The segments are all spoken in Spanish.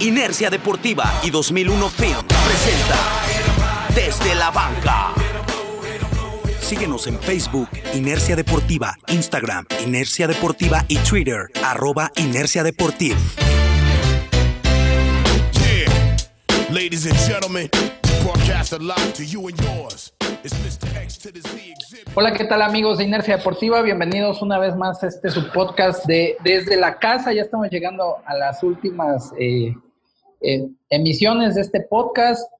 Inercia Deportiva y 2001 Film presenta Desde la Banca. Síguenos en Facebook, Inercia Deportiva, Instagram, Inercia Deportiva y Twitter, arroba Inercia Deportiva. Ladies and gentlemen, broadcast live to you and yours. Hola, ¿qué tal amigos de Inercia Deportiva? Bienvenidos una vez más a este su podcast de Desde la Casa. Ya estamos llegando a las últimas eh, eh, emisiones de este podcast.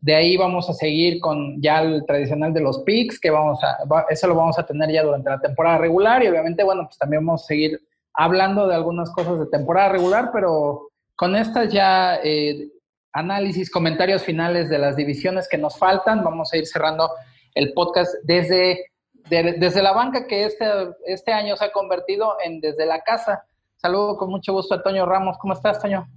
De ahí vamos a seguir con ya el tradicional de los picks, que vamos a, eso lo vamos a tener ya durante la temporada regular y obviamente, bueno, pues también vamos a seguir hablando de algunas cosas de temporada regular, pero con estas ya eh, análisis, comentarios finales de las divisiones que nos faltan. Vamos a ir cerrando el podcast desde, desde la banca que este, este año se ha convertido en desde la casa. Saludo con mucho gusto a Toño Ramos. ¿Cómo estás, Toño?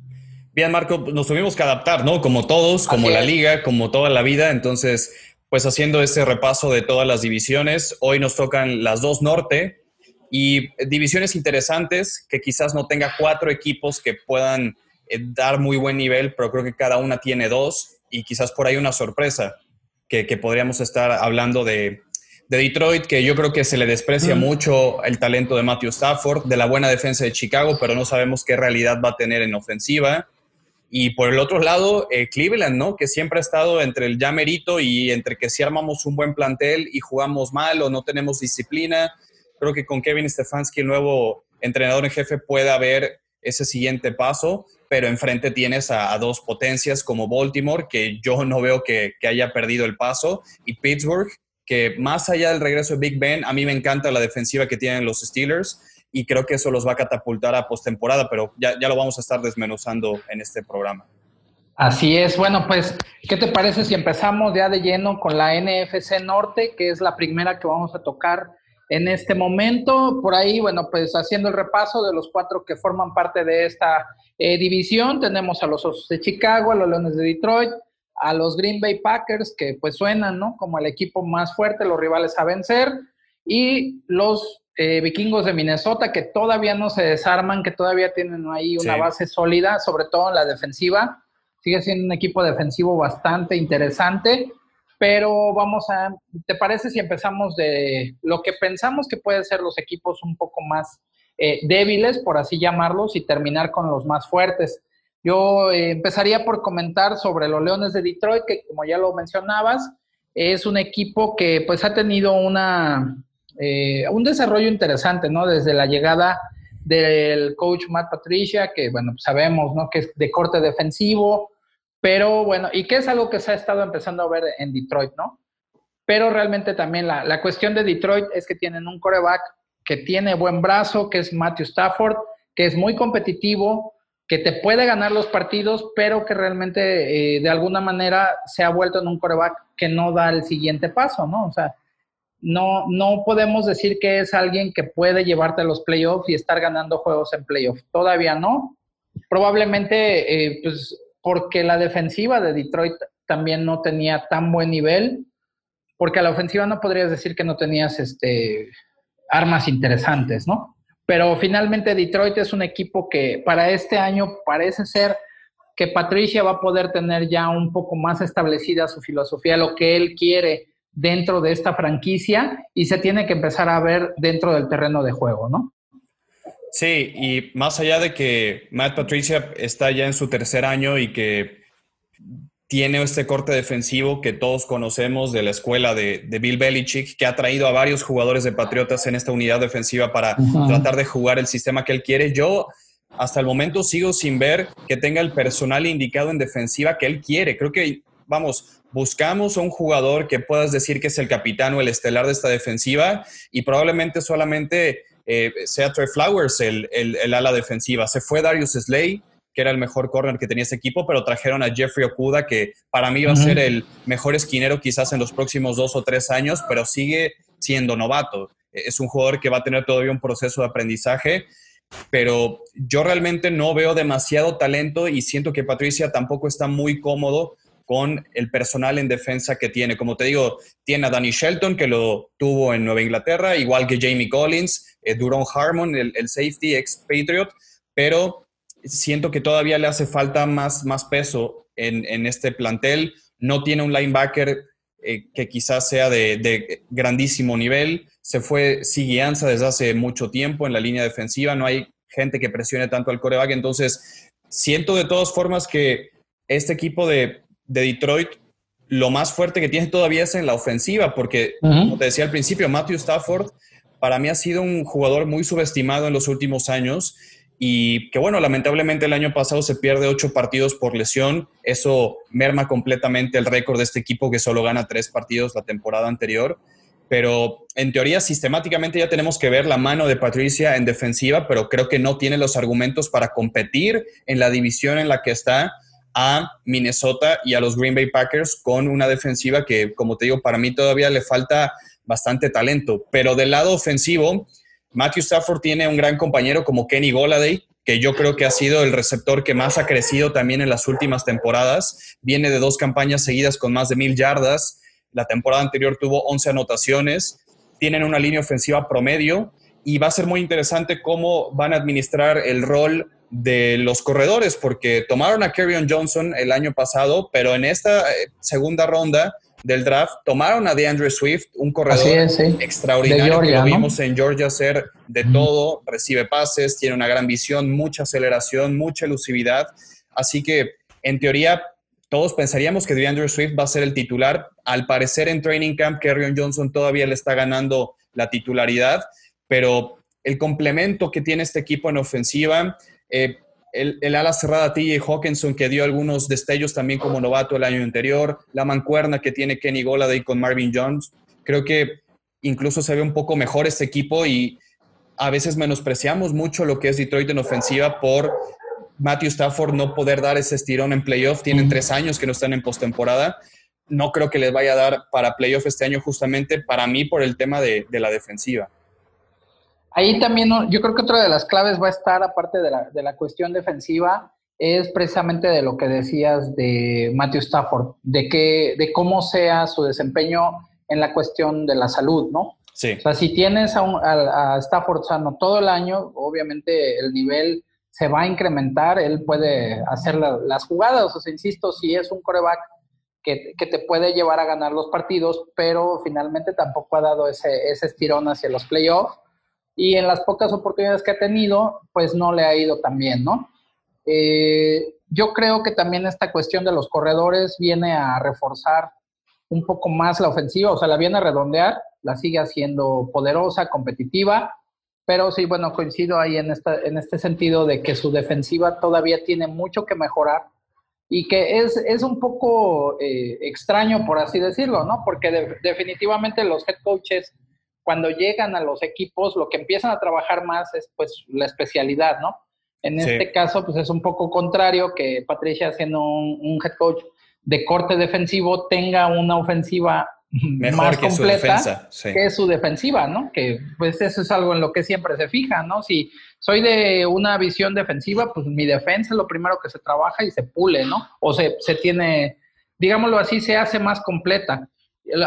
Bien, Marco, nos tuvimos que adaptar, ¿no? Como todos, como la liga, como toda la vida. Entonces, pues haciendo ese repaso de todas las divisiones, hoy nos tocan las dos norte y divisiones interesantes que quizás no tenga cuatro equipos que puedan eh, dar muy buen nivel, pero creo que cada una tiene dos y quizás por ahí una sorpresa que, podríamos estar hablando de, Detroit, que yo creo que se le desprecia mucho el talento de Matthew Stafford, de la buena defensa de Chicago, pero no sabemos qué realidad va a tener en ofensiva. Y por el otro lado, eh, Cleveland, ¿no? Que siempre ha estado entre el ya merito y entre que si armamos un buen plantel y jugamos mal o no tenemos disciplina. Creo que con Kevin Stefanski, el nuevo entrenador en jefe, puede haber ese siguiente paso pero enfrente tienes a, dos potencias como Baltimore, que yo no veo que, haya perdido el paso, y Pittsburgh, que más allá del regreso de Big Ben, a mí me encanta la defensiva que tienen los Steelers y creo que eso los va a catapultar a postemporada, pero ya, ya lo vamos a estar desmenuzando en este programa. Así es. Bueno, pues, ¿qué te parece si empezamos ya de lleno con la NFC Norte, que es la primera que vamos a tocar en este momento? Por ahí, bueno, pues haciendo el repaso de los cuatro que forman parte de esta eh, división tenemos a los Osos de Chicago, a los Leones de Detroit, a los Green Bay Packers, que pues suenan, ¿no? Como el equipo más fuerte, los rivales a vencer, y los eh, vikingos de Minnesota, que todavía no se desarman, que todavía tienen ahí una base sólida, sobre todo en la defensiva. Sigue siendo un equipo defensivo bastante interesante, pero vamos a, ¿te parece si empezamos de lo que pensamos que pueden ser los equipos un poco más eh, débiles, por así llamarlos, y terminar con los más fuertes. Yo eh, empezaría por comentar sobre los Leones de Detroit, que como ya lo mencionabas, es un equipo que pues ha tenido una, eh, un desarrollo interesante, ¿no? Desde la llegada del coach Matt Patricia, que bueno, sabemos, ¿no? Que es de corte defensivo, pero bueno, y que es algo que se ha estado empezando a ver en Detroit, ¿no? Pero realmente también la, la cuestión de Detroit es que tienen un coreback que tiene buen brazo, que es Matthew Stafford, que es muy competitivo, que te puede ganar los partidos, pero que realmente eh, de alguna manera se ha vuelto en un coreback que no da el siguiente paso, ¿no? O sea, no, no podemos decir que es alguien que puede llevarte a los playoffs y estar ganando juegos en playoffs. Todavía no. Probablemente, eh, pues, porque la defensiva de Detroit también no tenía tan buen nivel, porque a la ofensiva no podrías decir que no tenías este armas interesantes, ¿no? Pero finalmente Detroit es un equipo que para este año parece ser que Patricia va a poder tener ya un poco más establecida su filosofía, lo que él quiere dentro de esta franquicia y se tiene que empezar a ver dentro del terreno de juego, ¿no? Sí, y más allá de que Matt Patricia está ya en su tercer año y que tiene este corte defensivo que todos conocemos de la escuela de, Bill Belichick, que ha traído a varios jugadores de Patriotas en esta unidad defensiva para tratar de jugar el sistema que él quiere. Yo hasta el momento sigo sin ver que tenga el personal indicado en defensiva que él quiere. Creo que, vamos, buscamos a un jugador que puedas decir que es el capitán o el estelar de esta defensiva y probablemente solamente eh, sea Trey Flowers el, el ala defensiva. Se fue Darius Slay que era el mejor corner que tenía ese equipo, pero trajeron a Jeffrey Okuda, que para mí va a ser el mejor esquinero quizás en los próximos dos o tres años, pero sigue siendo novato. Es un jugador que va a tener todavía un proceso de aprendizaje, pero yo realmente no veo demasiado talento y siento que Patricia tampoco está muy cómodo con el personal en defensa que tiene. Como te digo, tiene a Danny Shelton, que lo tuvo en Nueva Inglaterra, igual que Jamie Collins, eh, Duron Harmon, el, safety ex-Patriot, pero siento que todavía le hace falta más, más peso en, este plantel. No tiene un linebacker eh, que quizás sea de, grandísimo nivel. Se fue Siguianza desde hace mucho tiempo en la línea defensiva. No hay gente que presione tanto al coreback. Entonces, siento de todas formas que este equipo de, Detroit lo más fuerte que tiene todavía es en la ofensiva, porque, como te decía al principio, Matthew Stafford para mí ha sido un jugador muy subestimado en los últimos años y que bueno, lamentablemente el año pasado se pierde ocho partidos por lesión. Eso merma completamente el récord de este equipo que solo gana tres partidos la temporada anterior. Pero en teoría, sistemáticamente ya tenemos que ver la mano de Patricia en defensiva, pero creo que no tiene los argumentos para competir en la división en la que está a Minnesota y a los Green Bay Packers con una defensiva que, como te digo, para mí todavía le falta bastante talento. Pero del lado ofensivo, Matthew Stafford tiene un gran compañero como Kenny Goladay, que yo creo que ha sido el receptor que más ha crecido también en las últimas temporadas. Viene de dos campañas seguidas con más de mil yardas. La temporada anterior tuvo 11 anotaciones. Tienen una línea ofensiva promedio y va a ser muy interesante cómo van a administrar el rol de los corredores, porque tomaron a Kerryon Johnson el año pasado, pero en esta eh, segunda ronda del draft, tomaron a DeAndre Swift, un corredor extraordinario que lo vimos en Georgia hacer de todo, recibe pases, tiene una gran visión, mucha aceleración, mucha elusividad. Así que, en teoría, todos pensaríamos que DeAndre Swift va a ser el titular. Al parecer, en Training Camp, Kerryon Johnson todavía le está ganando la titularidad, pero el complemento que tiene este equipo en ofensiva, eh, el, ala cerrada TJ Hawkinson, que dio algunos destellos también como novato el año anterior, la mancuerna que tiene Kenny Goladay con Marvin Jones. Creo que incluso se ve un poco mejor este equipo y a veces menospreciamos mucho lo que es Detroit en ofensiva por Matthew Stafford no poder dar ese estirón en playoff. Tienen tres años que no están en postemporada. No creo que les vaya a dar para playoff este año justamente para mí por el tema de la defensiva. Ahí también yo creo que otra de las claves va a estar, aparte de la, de la cuestión defensiva, es precisamente de lo que decías de Matthew Stafford, de, que, de cómo sea su desempeño en la cuestión de la salud, ¿no? Sí. O sea, si tienes a, Stafford sano todo el año, obviamente el nivel se va a incrementar, él puede hacer las jugadas, o sea, insisto, si es un coreback que, que, te puede llevar a ganar los partidos, pero finalmente tampoco ha dado ese, ese estirón hacia los playoffs y en las pocas oportunidades que ha tenido, pues no le ha ido tan bien, ¿no? Eh, yo creo que también esta cuestión de los corredores viene a reforzar un poco más la ofensiva, o sea, la viene a redondear, la sigue haciendo poderosa, competitiva, pero sí, bueno, coincido ahí en, esta, en este sentido de que su defensiva todavía tiene mucho que mejorar y que es, es un poco eh, extraño, por así decirlo, ¿no? Porque definitivamente los head coaches cuando llegan a los equipos, lo que empiezan a trabajar más es pues la especialidad, ¿no? En este caso, pues es un poco contrario que Patricia, siendo un, head coach de corte defensivo, tenga una ofensiva más completa que su defensiva, ¿no? Que pues eso es algo en lo que siempre se fija, ¿no? Si soy de una visión defensiva, pues mi defensa es lo primero que se trabaja y se pule, ¿no? O se, se tiene, digámoslo así, se hace más completa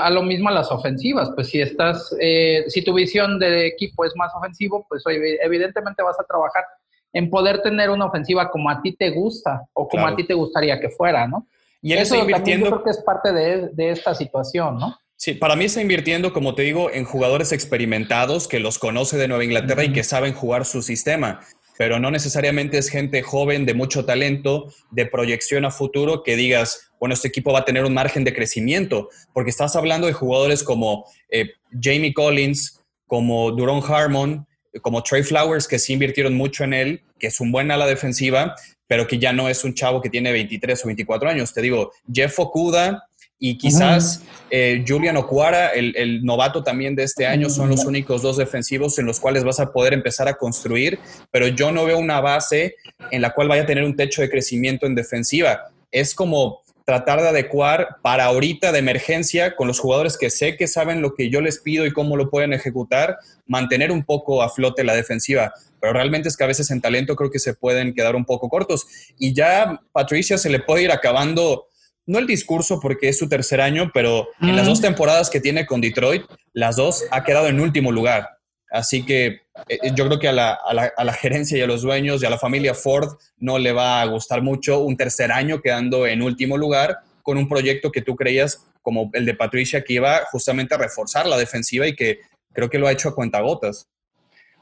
a lo mismo a las ofensivas, pues si estás, eh, si tu visión de equipo es más ofensivo, pues evidentemente vas a trabajar en poder tener una ofensiva como a ti te gusta o como a ti te gustaría que fuera, ¿no? Y Eso invirtiendo... yo creo que es parte de, de esta situación, ¿no? Sí, para mí está invirtiendo, como te digo, en jugadores experimentados que los conoce de Nueva Inglaterra y que saben jugar su sistema pero no necesariamente es gente joven de mucho talento, de proyección a futuro, que digas, bueno, este equipo va a tener un margen de crecimiento, porque estás hablando de jugadores como eh, Jamie Collins, como Duron Harmon, como Trey Flowers, que sí invirtieron mucho en él, que es un buen ala defensiva, pero que ya no es un chavo que tiene 23 o 24 años. Te digo, Jeff Okuda, y quizás eh, Julian Ocuara, el, novato también de este año, son los únicos dos defensivos en los cuales vas a poder empezar a construir, pero yo no veo una base en la cual vaya a tener un techo de crecimiento en defensiva. Es como tratar de adecuar para ahorita de emergencia con los jugadores que sé que saben lo que yo les pido y cómo lo pueden ejecutar, mantener un poco a flote la defensiva. Pero realmente es que a veces en talento creo que se pueden quedar un poco cortos. Y ya Patricia se le puede ir acabando no el discurso porque es su tercer año, pero en las dos temporadas que tiene con Detroit, las dos ha quedado en último lugar. Así que eh, yo creo que a la, a, la, a la, gerencia y a los dueños y a la familia Ford no le va a gustar mucho un tercer año quedando en último lugar con un proyecto que tú creías como el de Patricia que iba justamente a reforzar la defensiva y que creo que lo ha hecho a cuentagotas.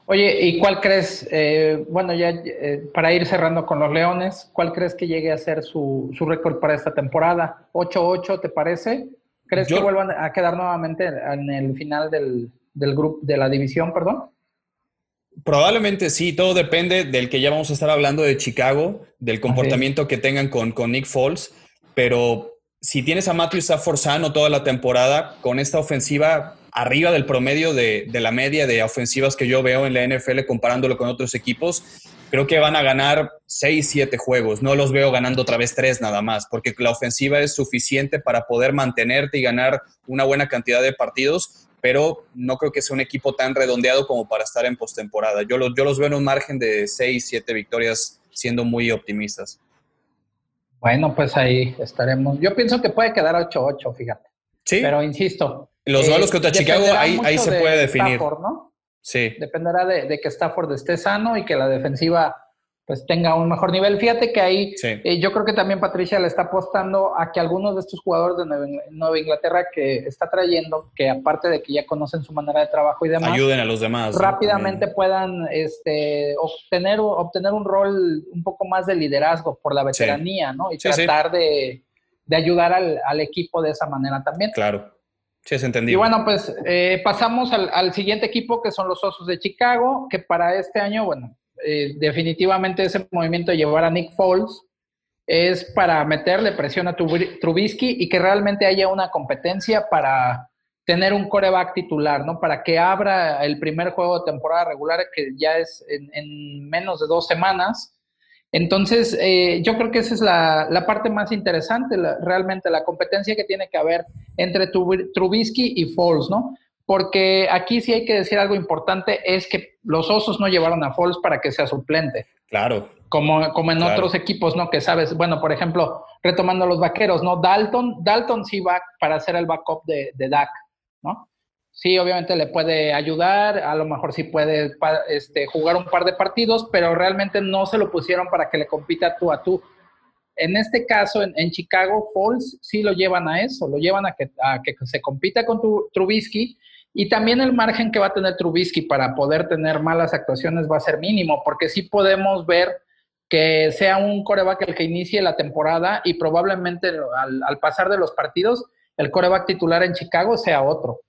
Oye, ¿y cuál crees, eh, bueno, ya eh, para ir cerrando con los Leones, cuál crees que llegue a ser su, su récord para esta temporada? ¿8-8 te parece? ¿Crees que vuelvan a quedar nuevamente en el final del, del grupo, de la división, perdón? Probablemente sí, todo depende del que ya vamos a estar hablando de Chicago, del comportamiento que tengan con, con Nick Foles, pero si tienes a Matthew Stafford sano toda la temporada, con esta ofensiva arriba del promedio de, la media de ofensivas que yo veo en la NFL comparándolo con otros equipos, creo que van a ganar 6, 7 juegos. No los veo ganando otra vez 3 nada más, porque la ofensiva es suficiente para poder mantenerte y ganar una buena cantidad de partidos, pero no creo que sea un equipo tan redondeado como para estar en postemporada. Yo, yo los veo en un margen de 6, 7 victorias siendo muy optimistas. Bueno, pues ahí estaremos. Yo pienso que puede quedar 8-8, fíjate. Sí. Pero insisto, los duelos eh, contra Chicago, ahí, ahí se puede definir. Stafford, ¿no? Sí. Dependerá de, que Stafford esté sano y que la defensiva pues tenga un mejor nivel. Fíjate que ahí eh, yo creo que también Patricia le está apostando a que algunos de estos jugadores de Nueva, Inglaterra que está trayendo, que aparte de que ya conocen su manera de trabajo y demás, ayuden a los demás. Rápidamente puedan este, obtener, obtener un rol un poco más de liderazgo por la veteranía, ¿no? Y tratar de, de, ayudar al, al equipo de esa manera también. Claro. Sí, es entendido. Y bueno, pues eh, pasamos al, siguiente equipo que son los Osos de Chicago, que para este año, bueno, eh, definitivamente ese movimiento de llevar a Nick Foles es para meterle presión a Trubisky y que realmente haya una competencia para tener un coreback titular, ¿no? Para que abra el primer juego de temporada regular, que ya es en menos de dos semanas entonces, eh, yo creo que esa es la, parte más interesante, realmente la competencia que tiene que haber entre Trubisky y Foles, ¿no? Porque aquí sí hay que decir algo importante, es que los Osos no llevaron a Foles para que sea suplente. Claro. Como, como en otros equipos, ¿no? Que sabes, bueno, por ejemplo, retomando los vaqueros, ¿no? Dalton, Dalton sí va para ser el backup de, de Dak, ¿no? Sí, obviamente le puede ayudar, a lo mejor sí puede este, jugar un par de partidos, pero realmente no se lo pusieron para que le compita tú a tú. En este caso, en, Chicago, Falls sí lo llevan a eso, lo llevan a que, a que se compita con tu, Trubisky y también el margen que va a tener Trubisky para poder tener malas actuaciones va a ser mínimo, porque sí podemos ver que sea un coreback el que inicie la temporada y probablemente al, al pasar de los partidos, el coreback titular en Chicago sea otro.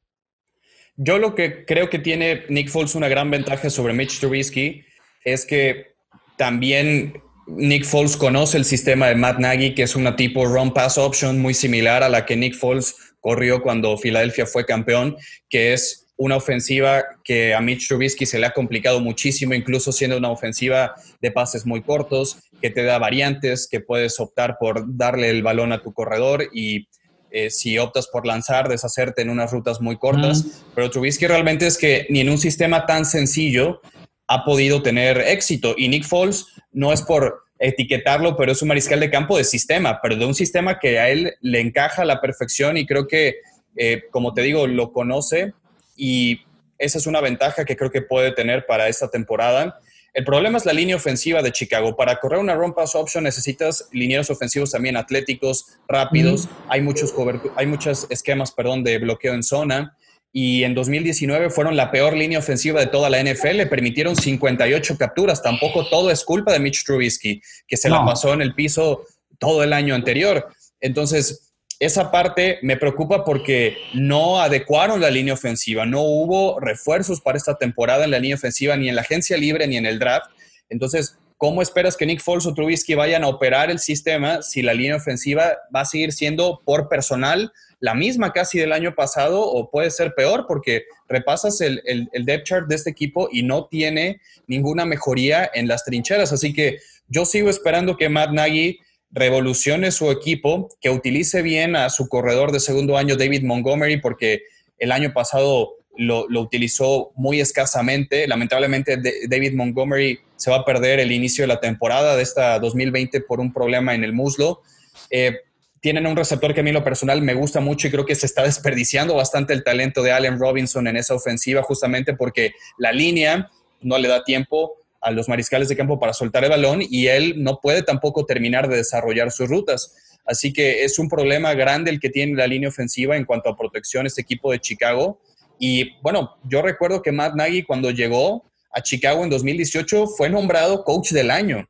Yo lo que creo que tiene Nick Foles una gran ventaja sobre Mitch Trubisky es que también Nick Foles conoce el sistema de Matt Nagy, que es una tipo run pass option muy similar a la que Nick Foles corrió cuando Filadelfia fue campeón, que es una ofensiva que a Mitch Trubisky se le ha complicado muchísimo, incluso siendo una ofensiva de pases muy cortos, que te da variantes, que puedes optar por darle el balón a tu corredor y eh, si optas por lanzar, deshacerte en unas rutas muy cortas. Pero Trubisky realmente es que ni en un sistema tan sencillo ha podido tener éxito. Y Nick Foles no es por etiquetarlo, pero es un mariscal de campo de sistema, pero de un sistema que a él le encaja a la perfección y creo que, eh, como te digo, lo conoce y esa es una ventaja que creo que puede tener para esta temporada. El problema es la línea ofensiva de Chicago. Para correr una run pass option necesitas linieros ofensivos también atléticos, rápidos. Hay muchos hay muchos esquemas, perdón, de bloqueo en zona. Y en 2019 fueron la peor línea ofensiva de toda la NFL. Le permitieron 58 capturas. Tampoco todo es culpa de Mitch Trubisky, que se la pasó en el piso todo el año anterior. Entonces, esa parte me preocupa porque no adecuaron la línea ofensiva, no hubo refuerzos para esta temporada en la línea ofensiva, ni en la agencia libre, ni en el draft. Entonces, ¿cómo esperas que Nick Foles o Trubisky vayan a operar el sistema si la línea ofensiva va a seguir siendo por personal la misma casi del año pasado o puede ser peor porque repasas el, el depth chart de este equipo y no tiene ninguna mejoría en las trincheras? Así que yo sigo esperando que Matt Nagy revolucione su equipo, que utilice bien a su corredor de segundo año, David Montgomery, porque el año pasado lo, utilizó muy escasamente. Lamentablemente, David Montgomery se va a perder el inicio de la temporada de esta 2020 por un problema en el muslo. Eh, tienen un receptor que a mí lo personal me gusta mucho y creo que se está desperdiciando bastante el talento de Allen Robinson en esa ofensiva justamente porque la línea no le da tiempo a los mariscales de campo para soltar el balón y él no puede tampoco terminar de desarrollar sus rutas. Así que es un problema grande el que tiene la línea ofensiva en cuanto a protección este equipo de Chicago. Y bueno, yo recuerdo que Matt Nagy cuando llegó a Chicago en 2018 fue nombrado coach del año.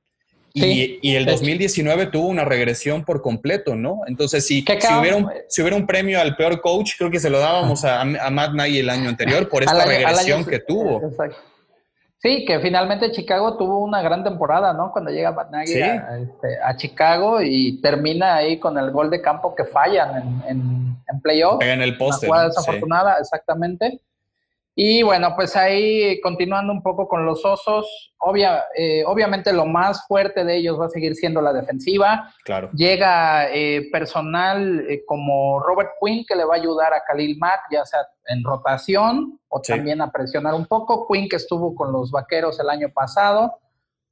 y, el 2019 tuvo una regresión por completo, ¿no? Entonces, si, si, hubiera un, si hubiera un premio al peor coach, creo que se lo dábamos a, a Matt Nagy el año anterior por esta regresión que tuvo. Exacto. Sí, que finalmente Chicago tuvo una gran temporada, ¿no? Cuando llega Matt Nagy este, a, Chicago y termina ahí con el gol de campo que fallan en, en, en playoff. En el poste. Una jugada desafortunada, exactamente. Y bueno, pues ahí continuando un poco con los osos, obvia, eh, obviamente lo más fuerte de ellos va a seguir siendo la defensiva. Claro. Llega eh, personal eh, como Robert Quinn que le va a ayudar a Khalil Mack, ya sea en rotación o también a presionar un poco. Quinn que estuvo con los vaqueros el año pasado,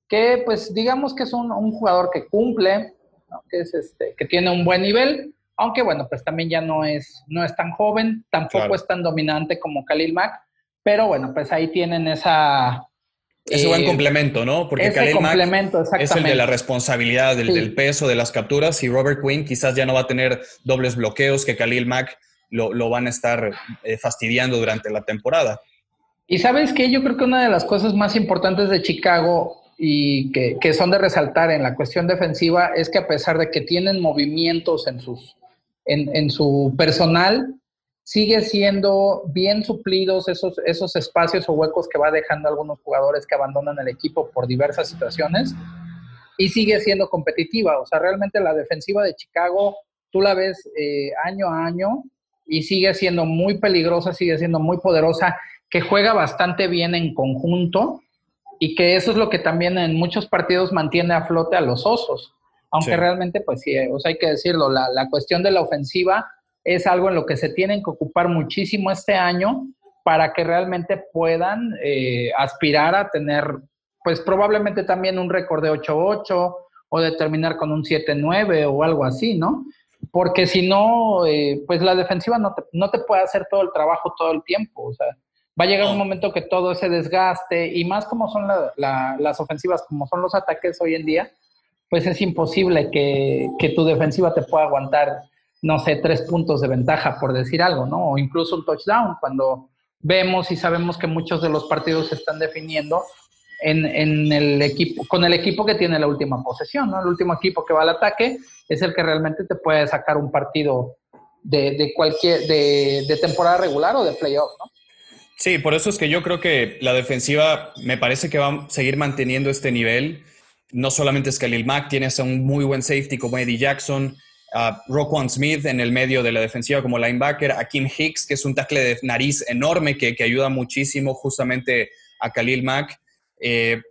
que pues digamos que es un, jugador que cumple, que, es este, que tiene un buen nivel. Aunque bueno, pues también ya no es, no es tan joven, tampoco es tan dominante como Khalil Mack, pero bueno, pues ahí tienen esa... Ese buen eh, complemento, ¿no? Porque Khalil Mack es el de la responsabilidad, del, peso, de las capturas, y Robert Quinn quizás ya no va a tener dobles bloqueos que Khalil Mack lo, van a estar eh, fastidiando durante la temporada. Y sabes que yo creo que una de las cosas más importantes de Chicago y que, que, son de resaltar en la cuestión defensiva es que a pesar de que tienen movimientos en, sus, en, en su personal, sigue siendo bien suplidos esos, esos espacios o huecos que va dejando algunos jugadores que abandonan el equipo por diversas situaciones y sigue siendo competitiva. O sea, realmente la defensiva de Chicago, tú la ves eh, año a año y sigue siendo muy peligrosa, sigue siendo muy poderosa, que juega bastante bien en conjunto y que eso es lo que también en muchos partidos mantiene a flote a los osos. Aunque realmente, pues sí, o sea, hay que decirlo, la, la cuestión de la ofensiva es algo en lo que se tienen que ocupar muchísimo este año para que realmente puedan eh, aspirar a tener, pues probablemente también un récord de 8-8 o de terminar con un 7-9 o algo así, ¿no? Porque si no, eh, pues la defensiva no te, no te puede hacer todo el trabajo todo el tiempo, o sea, va a llegar un momento que todo ese desgaste y más como son las ofensivas, como son los ataques hoy en día, pues es imposible que, que tu defensiva te pueda aguantar no sé, tres puntos de ventaja, por decir algo, ¿no? O incluso un touchdown, cuando vemos y sabemos que muchos de los partidos se están definiendo en, en, el equipo, con el equipo que tiene la última posesión, ¿no? El último equipo que va al ataque es el que realmente te puede sacar un partido de, de cualquier, de, de, temporada regular o de playoff, ¿no? Sí, por eso es que yo creo que la defensiva me parece que va a seguir manteniendo este nivel. No solamente es que Lil Mack, tienes a un muy buen safety como Eddie Jackson, a Roquan Smith en el medio de la defensiva como linebacker, a Kim Hicks, que es un tackle de nariz enorme que, ayuda muchísimo justamente a Khalil Mack. Eh,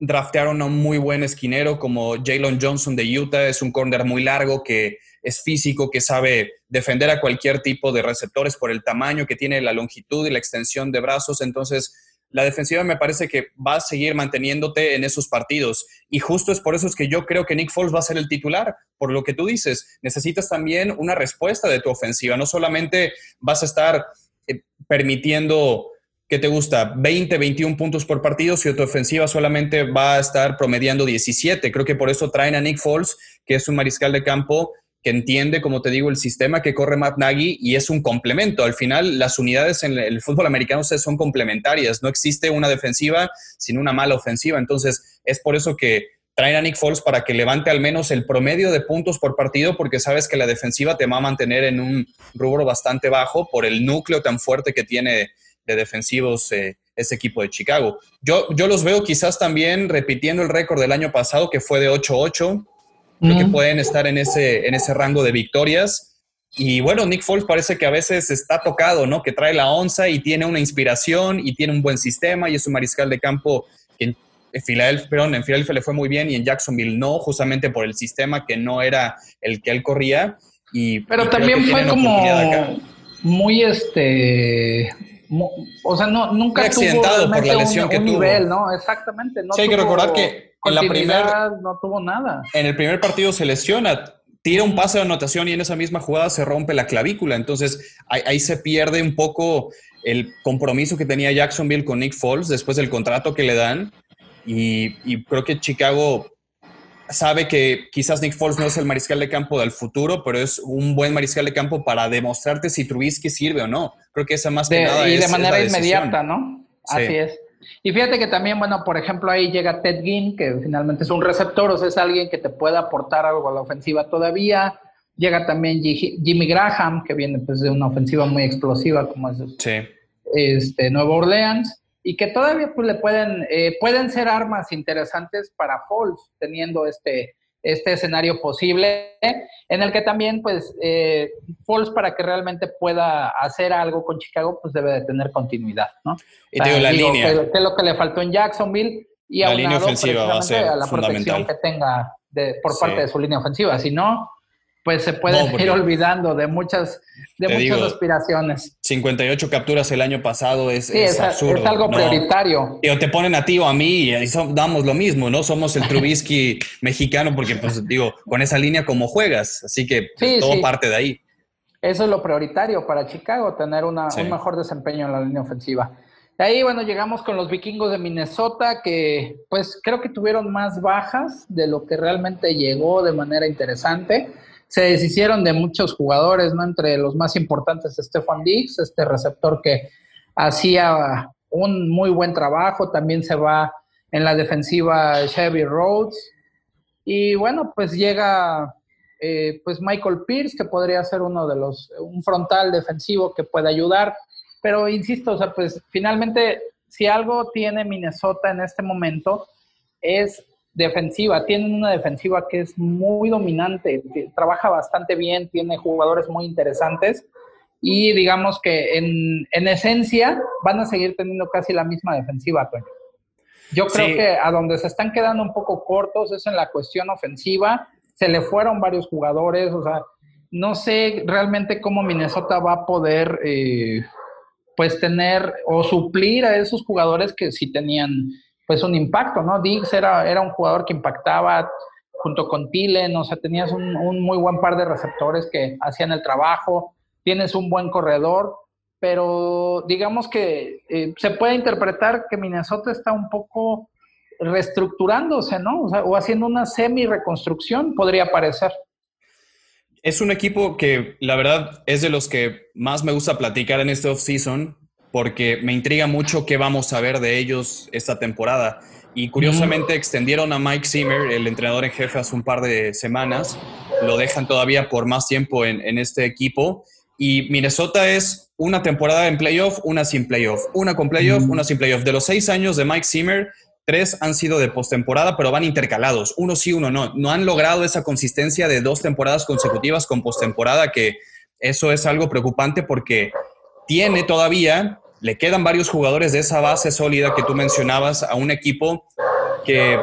draftearon a un muy buen esquinero como Jalen Johnson de Utah, es un corner muy largo que es físico, que sabe defender a cualquier tipo de receptores por el tamaño que tiene, la longitud y la extensión de brazos. Entonces, la defensiva me parece que va a seguir manteniéndote en esos partidos. Y justo es por eso es que yo creo que Nick Foles va a ser el titular, por lo que tú dices. Necesitas también una respuesta de tu ofensiva. No solamente vas a estar eh, permitiendo que te gusta 20, 21 puntos por partido si tu ofensiva solamente va a estar promediando 17. Creo que por eso traen a Nick Foles, que es un mariscal de campo que entiende, como te digo, el sistema que corre Matt Nagy y es un complemento. Al final, las unidades en el fútbol americano son complementarias. No existe una defensiva sin una mala ofensiva. Entonces, es por eso que traen a Nick Foles para que levante al menos el promedio de puntos por partido, porque sabes que la defensiva te va a mantener en un rubro bastante bajo por el núcleo tan fuerte que tiene de defensivos eh, ese equipo de Chicago. Yo, yo los veo quizás también repitiendo el récord del año pasado, que fue de 8-8 Creo que pueden estar en ese, en ese rango de victorias. Y bueno, Nick Foles parece que a veces está tocado, ¿no? Que trae la onza y tiene una inspiración y tiene un buen sistema y es un mariscal de campo que en Filadelfia, en Filadelfia le fue muy bien y en Jacksonville no, justamente por el sistema que no era el que él corría. Y, Pero también fue como muy este o sea, no, nunca accidentado por la lesión que tuvo. nivel, ¿no? Exactamente. No sí, hay que recordar que en la primera no tuvo nada. En el primer partido se lesiona. tira un pase de anotación y en esa misma jugada se rompe la clavícula. Entonces ahí, se pierde un poco el compromiso que tenía Jacksonville con Nick Foles después del contrato que le dan. Y, creo que Chicago sabe que quizás Nick Foles no es el mariscal de campo del futuro, pero es un buen mariscal de campo para demostrarte si Trubisky sirve o no. Creo que esa más que nada y de manera inmediata, ¿no? Así es. Y fíjate que también, bueno, por ejemplo, ahí llega Ted Ginn, que finalmente es un receptor, o sea, es alguien que te puede aportar algo a la ofensiva todavía. Llega también Jimmy Graham, que viene pues de una ofensiva muy explosiva como es este, Nueva Orleans, y que todavía pues le pueden, eh, pueden ser armas interesantes para Foles, teniendo este, este escenario posible, en el que también, pues, eh, Foles para que realmente pueda hacer algo con Chicago, pues debe de tener continuidad, ¿no? Y tengo la línea. Que, es lo que le faltó en Jacksonville y la línea ofensiva va a ser a la protección que tenga de, por parte de su línea ofensiva. Si no, pues se puede ir olvidando de muchas, de muchas aspiraciones. 58 capturas el año pasado es, es, absurdo. Es algo prioritario. Y te ponen a ti o a mí y damos lo mismo, ¿no? Somos el Trubisky mexicano porque, pues, digo, con esa línea como juegas. Así que pues, todo parte de ahí. Eso es lo prioritario para Chicago, tener una, un mejor desempeño en la línea ofensiva. De ahí, bueno, llegamos con los vikingos de Minnesota, que pues creo que tuvieron más bajas de lo que realmente llegó de manera interesante se deshicieron de muchos jugadores, ¿no? Entre los más importantes, Stefan Diggs, este receptor que hacía un muy buen trabajo, también se va en la defensiva Chevy Rhodes. Y bueno, pues llega eh, pues Michael Pierce, que podría ser uno de los, un frontal defensivo que puede ayudar. Pero insisto, o sea, pues finalmente, si algo tiene Minnesota en este momento, es defensiva. Tienen una defensiva que es muy dominante, trabaja bastante bien, tiene jugadores muy interesantes y digamos que en, en esencia van a seguir teniendo casi la misma defensiva, Toño. Yo creo que a donde se están quedando un poco cortos es en la cuestión ofensiva. Se le fueron varios jugadores, o sea, no sé realmente cómo Minnesota va a poder, eh, pues, tener o suplir a esos jugadores que sí tenían pues un impacto, ¿no? Diggs era, era un jugador que impactaba junto con Thielen, o sea, tenías un, muy buen par de receptores que hacían el trabajo, tienes un buen corredor, pero digamos que eh, se puede interpretar que Minnesota está un poco reestructurándose, ¿no? O, sea, o haciendo una semi-reconstrucción, podría parecer. Es un equipo que la verdad es de los que más me gusta platicar en este off-season porque me intriga mucho qué vamos a ver de ellos esta temporada. Y curiosamente extendieron a Mike Zimmer, el entrenador en jefe, hace un par de semanas. Lo dejan todavía por más tiempo en, este equipo. Y Minnesota es una temporada en playoff, una sin playoff. Una con playoff, una sin playoff. De los seis años de Mike Zimmer, tres han sido de postemporada, pero van intercalados. Uno sí, uno no. No han logrado esa consistencia de dos temporadas consecutivas con postemporada, que eso es algo preocupante porque tiene todavía, le quedan varios jugadores de esa base sólida que tú mencionabas a un equipo que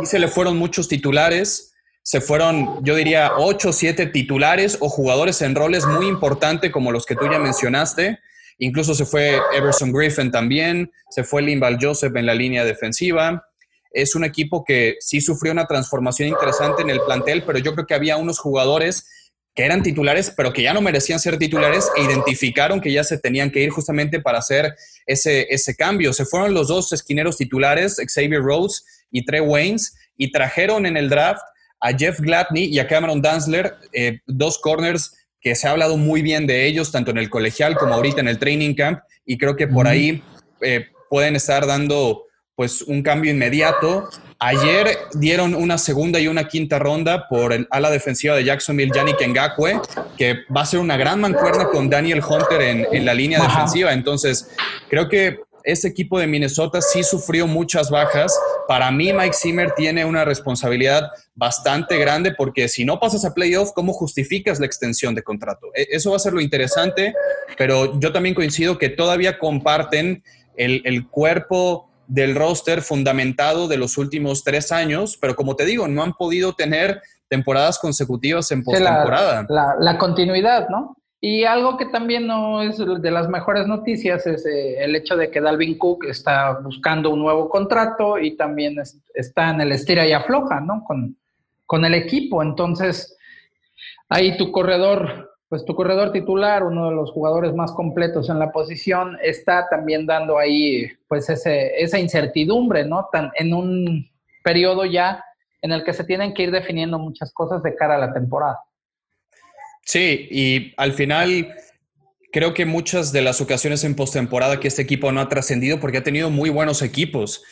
sí se le fueron muchos titulares, se fueron, yo diría, ocho o siete titulares o jugadores en roles muy importantes como los que tú ya mencionaste. Incluso se fue Everson Griffin también, se fue Limbal Joseph en la línea defensiva. Es un equipo que sí sufrió una transformación interesante en el plantel, pero yo creo que había unos jugadores que eran titulares, pero que ya no merecían ser titulares e identificaron que ya se tenían que ir justamente para hacer ese, ese cambio. Se fueron los dos esquineros titulares, Xavier Rhodes y Trey Waynes, y trajeron en el draft a Jeff Gladney y a Cameron Danzler, eh, dos corners que se ha hablado muy bien de ellos, tanto en el colegial como ahorita en el training camp, y creo que por ahí eh, pueden estar dando pues un cambio inmediato. Ayer dieron una segunda y una quinta ronda por el ala defensiva de Jacksonville, Yannick Ngakwe, que va a ser una gran mancuerna con Daniel Hunter en, la línea defensiva. Entonces, creo que este equipo de Minnesota sí sufrió muchas bajas. Para mí, Mike Zimmer tiene una responsabilidad bastante grande porque si no pasas a playoff, ¿cómo justificas la extensión de contrato? E, eso va a ser lo interesante, pero yo también coincido que todavía comparten el, el cuerpo del roster fundamentado de los últimos tres años, pero como te digo, no han podido tener temporadas consecutivas en postemporada. La, continuidad, ¿no? Y algo que también no es de las mejores noticias es eh, el hecho de que Dalvin Cook está buscando un nuevo contrato y también está en el estira y afloja, ¿no? Con, con el equipo. Entonces, Ahí tu corredor, pues tu corredor titular, uno de los jugadores más completos en la posición, está también dando ahí pues ese, esa incertidumbre, ¿no? Tan, en un periodo ya en el que se tienen que ir definiendo muchas cosas de cara a la temporada. Sí, y al final creo que muchas de las ocasiones en postemporada que este equipo no ha trascendido porque ha tenido muy buenos equipos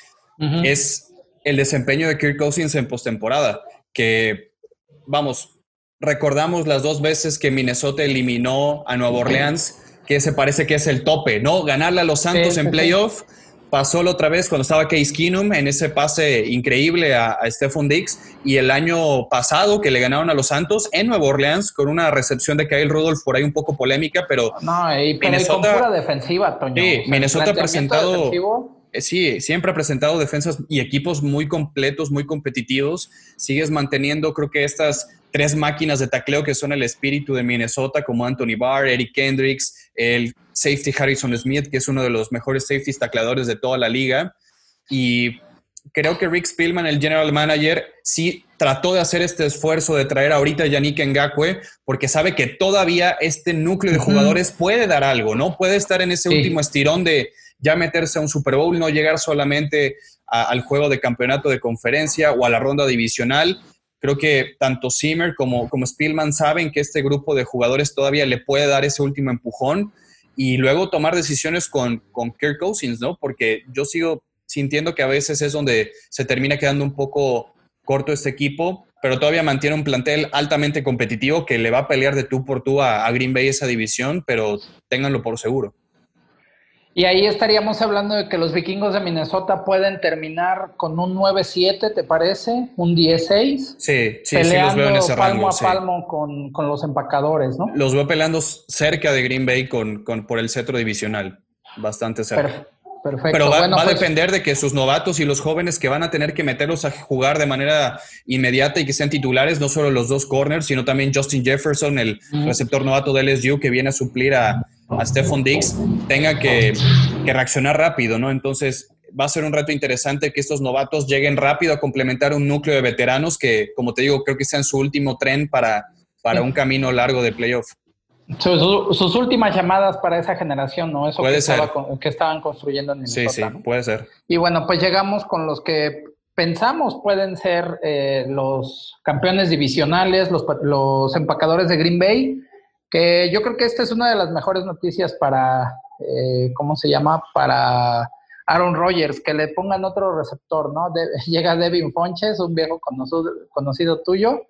es el desempeño de Kirk Cousins en postemporada, que vamos, recordamos las dos veces que Minnesota eliminó a Nueva Orleans, que se parece que es el tope, ¿no? Ganarle a los Santos en playoff. Pasó la otra vez cuando estaba Case Keenum en ese pase increíble a, a Stephon Diggs y el año pasado que le ganaron a los Santos en Nueva Orleans con una recepción de Kyle Rudolph por ahí un poco polémica, pero no, y, Minnesota, pura defensiva, Toño. Sí, Minnesota ha presentado eh, sí, siempre ha presentado defensas y equipos muy completos, muy competitivos. Sigues manteniendo, creo que estas tres máquinas de tacleo que son el espíritu de Minnesota, como Anthony Barr, Eric Kendricks, el safety Harrison Smith, que es uno de los mejores safety tacleadores de toda la liga. Y creo que Rick Spielman, el general manager, sí trató de hacer este esfuerzo de traer ahorita a Yannick Ngakwe, porque sabe que todavía este núcleo de jugadores puede dar algo, ¿no? Puede estar en ese último estirón de ya meterse a un Super Bowl, no llegar solamente al juego de campeonato de conferencia o a la ronda divisional. Creo que tanto Zimmer como, como Spielman saben que este grupo de jugadores todavía le puede dar ese último empujón y luego tomar decisiones con, con Kirk Cousins, ¿no? Porque yo sigo sintiendo que a veces es donde se termina quedando un poco corto este equipo, pero todavía mantiene un plantel altamente competitivo que le va a pelear de tú por tú a Green Bay esa división, pero ténganlo por seguro. Y ahí estaríamos hablando de que los vikingos de Minnesota pueden terminar con un 9-7, ¿te parece? Un 10-6. Sí, sí, sí los veo en ese palmo a palmo con, con, los empacadores, ¿no? Los veo peleando cerca de Green Bay con, con por el cetro divisional. Bastante cerca. Perfecto. Pero va, a pues depender de que sus novatos y los jóvenes que van a tener que meterlos a jugar de manera inmediata y que sean titulares, no solo los dos corners, sino también Justin Jefferson, el receptor novato de LSU que viene a suplir a, a Stephon Diggs tenga que, reaccionar rápido, ¿no? Entonces va a ser un reto interesante que estos novatos lleguen rápido a complementar un núcleo de veteranos que, como te digo, creo que está en su último tren para, para un camino largo de playoff. Sus, últimas llamadas para esa generación, ¿no? Eso que, que, estaban construyendo en Minnesota, Sí, sí, puede ser. Y bueno, pues llegamos con los que pensamos pueden ser eh, los campeones divisionales, los, los empacadores de Green Bay que yo creo que esta es una de las mejores noticias para, eh, ¿cómo se llama? Para Aaron Rodgers, que le pongan otro receptor, ¿no? llega Devin Fonches, un viejo conocido, tuyo,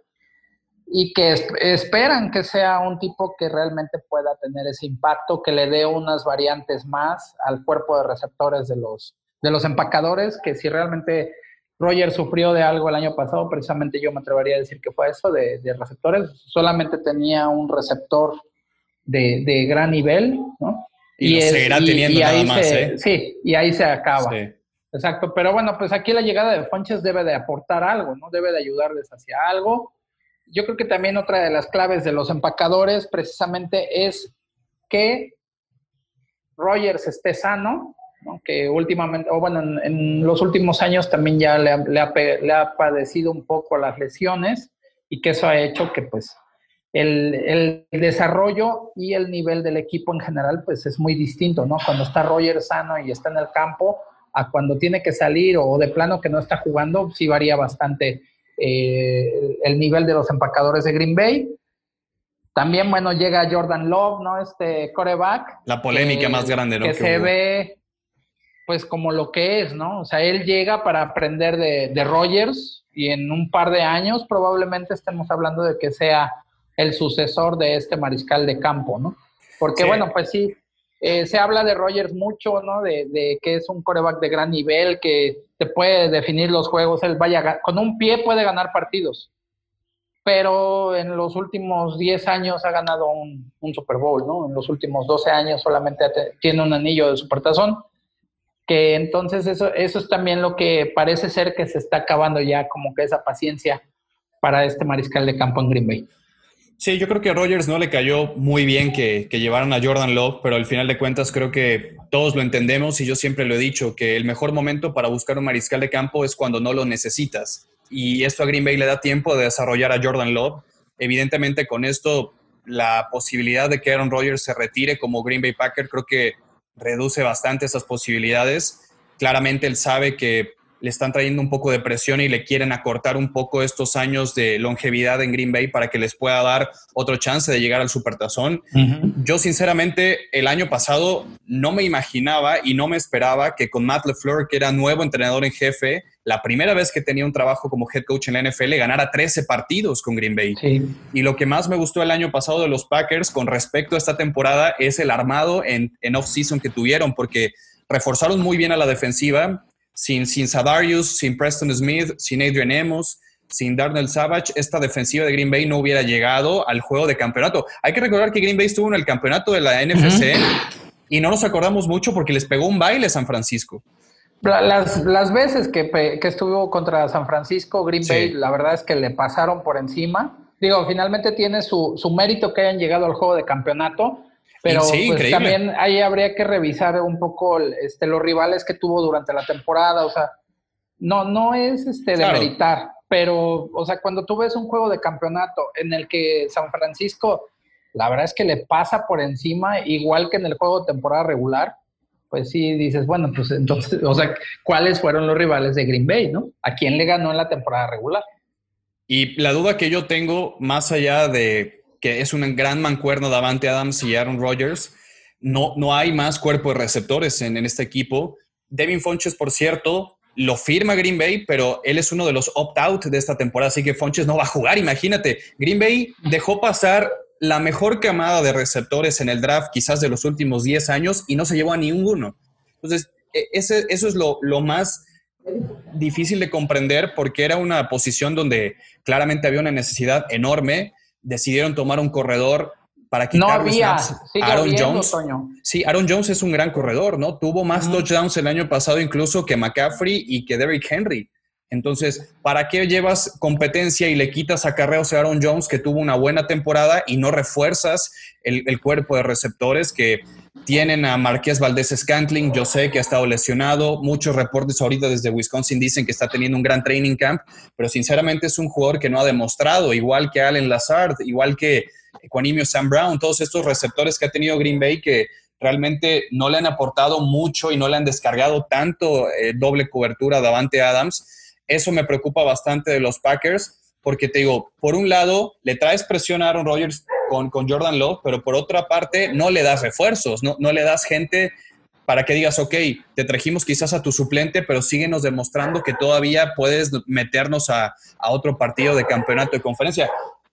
y que esperan que sea un tipo que realmente pueda tener ese impacto, que le dé unas variantes más al cuerpo de receptores de los, de los empacadores, que si realmente Roger sufrió de algo el año pasado, precisamente yo me atrevería a decir que fue eso, de, receptores. Solamente tenía un receptor de, gran nivel, ¿no? Y, lo seguirá teniendo nada más, ¿eh? Sí, y ahí se acaba. Exacto, pero bueno, pues aquí la llegada de Fonches debe de aportar algo, ¿no? Debe de ayudarles hacia algo. Yo creo que también otra de las claves de los empacadores precisamente es que Rogers esté sano, que últimamente, o bueno, en, los últimos años también ya le ha, padecido un poco las lesiones y que eso ha hecho que pues el, desarrollo y el nivel del equipo en general pues es muy distinto, ¿no? Cuando está Roger sano y está en el campo a cuando tiene que salir o de plano que no está jugando, sí varía bastante eh, el nivel de los empacadores de Green Bay. También, bueno, llega Jordan Love, ¿no? Este coreback. La polémica más grande, ¿no? Que, se ve pues como lo que es, ¿no? O sea, él llega para aprender de, de Rogers y en un par de años probablemente estemos hablando de que sea el sucesor de este mariscal de campo, ¿no? Porque bueno, pues sí, eh, se habla de Rogers mucho, ¿no? De, de, que es un coreback de gran nivel, que te puede definir los juegos, él vaya, con un pie puede ganar partidos, pero en los últimos 10 años ha ganado un, un Super Bowl, ¿no? En los últimos 12 años solamente tiene un anillo de supertazón que entonces eso, eso es también lo que parece ser que se está acabando ya como que esa paciencia para este mariscal de campo en Green Bay. Sí, yo creo que a Rogers no le cayó muy bien que, que, llevaran a Jordan Love, pero al final de cuentas creo que todos lo entendemos y yo siempre lo he dicho, que el mejor momento para buscar un mariscal de campo es cuando no lo necesitas. Y esto a Green Bay le da tiempo de desarrollar a Jordan Love Evidentemente con esto la posibilidad de que Aaron Rodgers se retire como Green Bay Packer creo que reduce bastante esas posibilidades. Claramente él sabe que le están trayendo un poco de presión y le quieren acortar un poco estos años de longevidad en Green Bay para que les pueda dar otro chance de llegar al Supertazón. Yo sinceramente el año pasado no me imaginaba y no me esperaba que con Matt LeFleur, que era nuevo entrenador en jefe, la primera vez que tenía un trabajo como head coach en la NFL, ganara 13 partidos con Green Bay. Y lo que más me gustó el año pasado de los Packers con respecto a esta temporada es el armado en, en off-season que tuvieron, porque reforzaron muy bien a la defensiva, sin, sin Sadarius, sin Preston Smith, sin Adrian Amos, sin Darnell Savage, esta defensiva de Green Bay no hubiera llegado al juego de campeonato. Hay que recordar que Green Bay estuvo en el campeonato de la NFC y no nos acordamos mucho porque les pegó un baile San Francisco. Las, las veces que, que, estuvo contra San Francisco, Green Bay, la verdad es que le pasaron por encima. Digo, finalmente tiene su, su mérito que hayan llegado al juego de campeonato, pero pues, también ahí habría que revisar un poco este, los rivales que tuvo durante la temporada. O sea, no, no es este, de meritar, pero, o sea, cuando tú ves un juego de campeonato en el que San Francisco, la verdad es que le pasa por encima, igual que en el juego de temporada regular, pues sí dices, bueno, pues entonces, o sea, ¿cuáles fueron los rivales de Green Bay, no? ¿A quién le ganó en la temporada regular? Y la duda que yo tengo, más allá de que es un gran mancuerno de Avante Adams y Aaron Rodgers. No, no hay más cuerpo de receptores en, este equipo. Devin Fonches, por cierto, lo firma Green Bay, pero él es uno de los opt-out de esta temporada, así que Fonches no va a jugar. Imagínate, Green Bay dejó pasar la mejor camada de receptores en el draft, quizás de los últimos 10 años, y no se llevó a ninguno. Entonces, e, ese, eso es lo, lo más difícil de comprender porque era una posición donde claramente había una necesidad enorme decidieron tomar un corredor para quitar no Aaron Jones. Sí, Aaron Jones es un gran corredor, ¿no? Tuvo más touchdowns el año pasado incluso que McCaffrey y que Derrick Henry. Entonces, ¿para qué llevas competencia y le quitas acarreos a Aaron Jones, que tuvo una buena temporada, y no refuerzas el, cuerpo de receptores que tienen a Marqués Valdés Scantling, yo sé que ha estado lesionado. Muchos reportes ahorita desde Wisconsin dicen que está teniendo un gran training camp, pero sinceramente es un jugador que no ha demostrado, igual que Allen Lazard, igual que Equanimio Sam Brown, todos estos receptores que ha tenido Green Bay que realmente no le han aportado mucho y no le han descargado tanto eh, doble cobertura de Davante Adams. Eso me preocupa bastante de los Packers, porque te digo, por un lado, le traes presión a Aaron Rodgers con, Jordan Love, pero por otra parte no le das refuerzos, no, no le das gente para que digas, ok, te trajimos quizás a tu suplente, pero síguenos demostrando que todavía puedes meternos a, otro partido de campeonato de conferencia,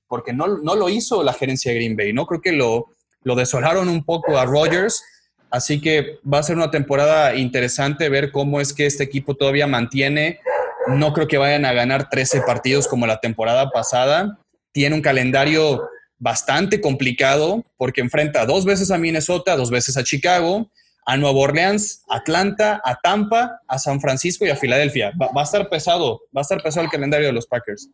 porque no, no, lo hizo la gerencia de Green Bay, ¿no? Creo que lo, lo desolaron un poco a Rodgers, así que va a ser una temporada interesante ver cómo es que este equipo todavía mantiene. No creo que vayan a ganar 13 partidos como la temporada pasada. Tiene un calendario bastante complicado porque enfrenta dos veces a Minnesota, dos veces a Chicago, a Nueva Orleans, Atlanta, a Tampa, a San Francisco y a Filadelfia. Va, a estar pesado, va a estar pesado el calendario de los Packers.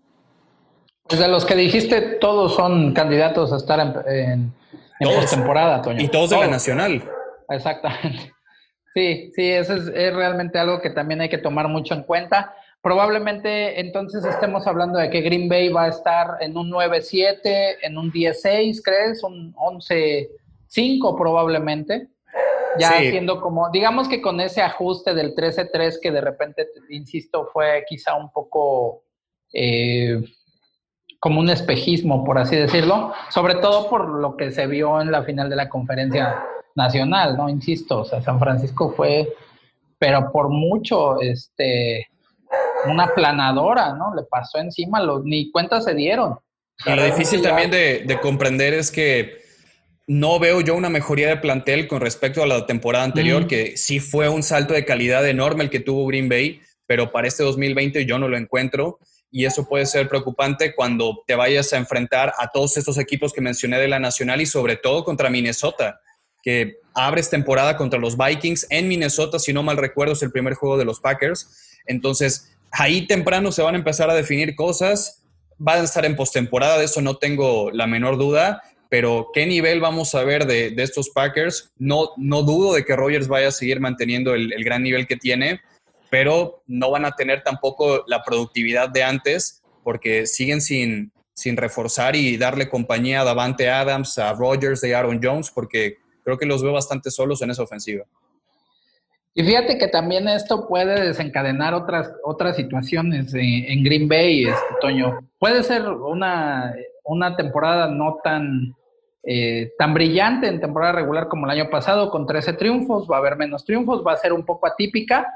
Pues de los que dijiste, todos son candidatos a estar en, en, temporada, Toño. Y todos de la Nacional. Exactamente. Sí, sí, eso es, es realmente algo que también hay que tomar mucho en cuenta probablemente entonces estemos hablando de que Green Bay va a estar en un 9-7, en un 10-6, ¿crees? Un 11-5 probablemente. Ya siendo como, digamos que con ese ajuste del 13-3 que de repente, insisto, fue quizá un poco eh, como un espejismo, por así decirlo, sobre todo por lo que se vio en la final de la conferencia nacional, ¿no? Insisto, o sea, San Francisco fue, pero por mucho, este, una planadora, ¿no? Le pasó encima, los, ni cuenta se dieron. Y lo difícil también de, comprender es que no veo yo una mejoría de plantel con respecto a la temporada anterior, que sí fue un salto de calidad enorme el que tuvo Green Bay, pero para este 2020 yo no lo encuentro y eso puede ser preocupante cuando te vayas a enfrentar a todos estos equipos que mencioné de la Nacional y sobre todo contra Minnesota, que abres temporada contra los Vikings en Minnesota, si no mal recuerdo, es el primer juego de los Packers. Entonces, ahí temprano se van a empezar a definir cosas. Van a estar en postemporada, de eso no tengo la menor duda. Pero qué nivel vamos a ver de, estos Packers. No, no dudo de que Rogers vaya a seguir manteniendo el, gran nivel que tiene, pero no van a tener tampoco la productividad de antes porque siguen sin, sin reforzar y darle compañía a Davante Adams, a Rogers, a Aaron Jones, porque creo que los veo bastante solos en esa ofensiva. Y fíjate que también esto puede desencadenar otras, otras situaciones en Green Bay, este, Toño. Puede ser una, una temporada no tan, eh, tan brillante en temporada regular como el año pasado, con 13 triunfos, va a haber menos triunfos, va a ser un poco atípica.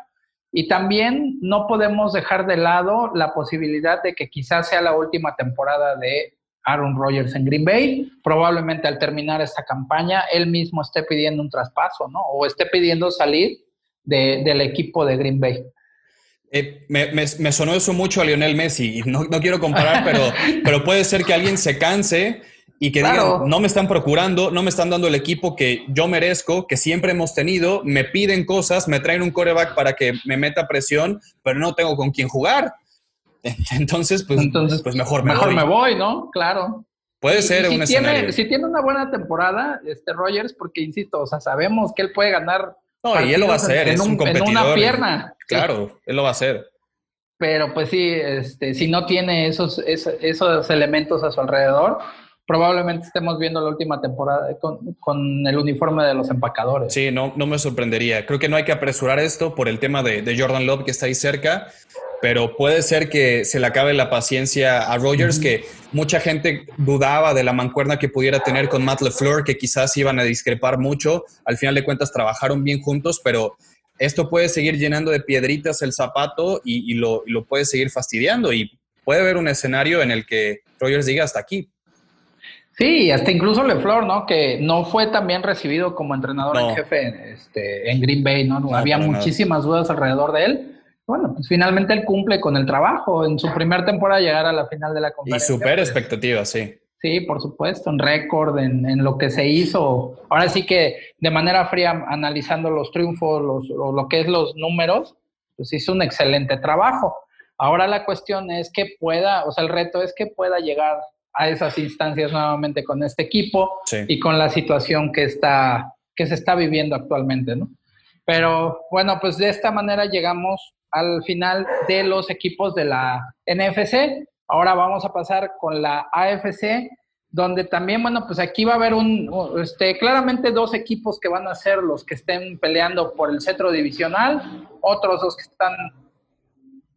Y también no podemos dejar de lado la posibilidad de que quizás sea la última temporada de Aaron Rodgers en Green Bay. Probablemente al terminar esta campaña, él mismo esté pidiendo un traspaso, ¿no? O esté pidiendo salir del equipo de Green Bay. Eh, me, sonó eso mucho a Lionel Messi, y no, quiero comparar, pero, pero puede ser que alguien se canse y que digan, no me están procurando, no me están dando el equipo que yo merezco, que siempre hemos tenido, me piden cosas, me traen un coreback para que me meta presión, pero no tengo con quién jugar. Entonces, pues, Entonces, pues mejor me mejor me voy, ¿no? Claro. Puede ser un si. Tiene, si tiene una buena temporada, este Rogers, porque insisto, o sea, sabemos que él puede ganar no, y él lo va a hacer, es un, competidor. En una pierna. Claro, él lo va a hacer. Pero pues sí, este, si no tiene esos, esos, elementos a su alrededor, probablemente estemos viendo la última temporada con, el uniforme de los empacadores. Sí, no, no me sorprendería. Creo que no hay que apresurar esto por el tema de, de Jordan Love que está ahí cerca pero puede ser que se le acabe la paciencia a Rogers, que mucha gente dudaba de la mancuerna que pudiera tener con Matt LeFleur, que quizás iban a discrepar mucho. Al final de cuentas trabajaron bien juntos, pero esto puede seguir llenando de piedritas el zapato y, lo, puede seguir fastidiando. Y puede haber un escenario en el que Rogers diga hasta aquí. Sí, hasta incluso LeFleur, ¿no? Que no fue tan bien recibido como entrenador en jefe este, en Green Bay, ¿no? Había muchísimas dudas alrededor de él bueno, pues finalmente él cumple con el trabajo. En su primera temporada llegar a la final de la conferencia. Y super expectativa, sí. Sí, por supuesto, en récord, en, lo que se hizo. Ahora sí que de manera fría, analizando los triunfos, los, lo que es los números, pues hizo un excelente trabajo. Ahora la cuestión es que pueda, o sea, el reto es que pueda llegar a esas instancias nuevamente con este equipo y con la situación que está que se está viviendo actualmente, ¿no? Pero bueno, pues de esta manera llegamos al final de los equipos de la NFC. Ahora vamos a pasar con la AFC, donde también, bueno, pues aquí va a haber un, este, claramente dos equipos que van a ser los que estén peleando por el centro divisional, otros dos que están,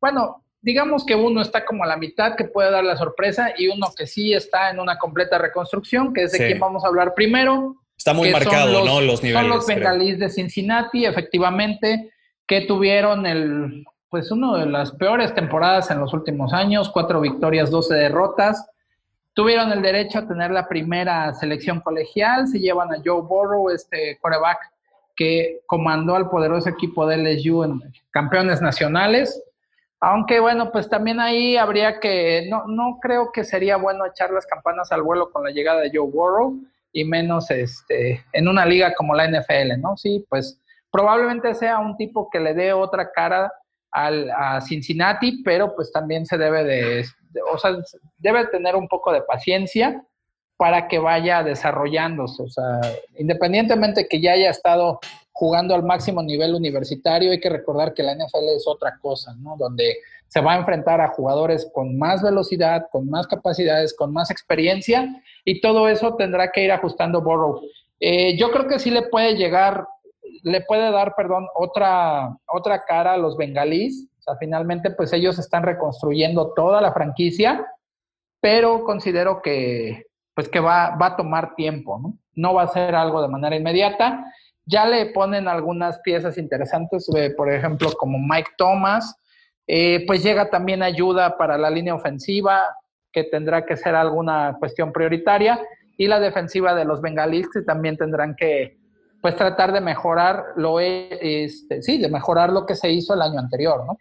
bueno, digamos que uno está como a la mitad que puede dar la sorpresa y uno que sí está en una completa reconstrucción, que es de quien vamos a hablar primero. Está muy marcado, ¿no? Los niveles. Son los bengalíes de Cincinnati, efectivamente que tuvieron el, pues una de las peores temporadas en los últimos años, cuatro victorias, doce derrotas. Tuvieron el derecho a tener la primera selección colegial, se llevan a Joe Burrow, este quarterback que comandó al poderoso equipo de LSU en campeones nacionales. Aunque bueno, pues también ahí habría que, no, no creo que sería bueno echar las campanas al vuelo con la llegada de Joe Burrow y menos este, en una liga como la NFL, ¿no? Sí, pues Probablemente sea un tipo que le dé otra cara al, a Cincinnati, pero pues también se debe de, o sea, debe tener un poco de paciencia para que vaya desarrollándose. O sea, independientemente que ya haya estado jugando al máximo nivel universitario, hay que recordar que la NFL es otra cosa, ¿no? Donde se va a enfrentar a jugadores con más velocidad, con más capacidades, con más experiencia, y todo eso tendrá que ir ajustando Borrow. Eh, yo creo que sí le puede llegar le puede dar, perdón, otra, otra cara a los bengalíes. O sea, finalmente, pues ellos están reconstruyendo toda la franquicia, pero considero que, pues que va, va a tomar tiempo, ¿no? No va a ser algo de manera inmediata. Ya le ponen algunas piezas interesantes, eh, por ejemplo, como Mike Thomas, eh, pues llega también ayuda para la línea ofensiva, que tendrá que ser alguna cuestión prioritaria, y la defensiva de los bengalíes, que también tendrán que, pues tratar de mejorar lo este, sí, de mejorar lo que se hizo el año anterior, ¿no?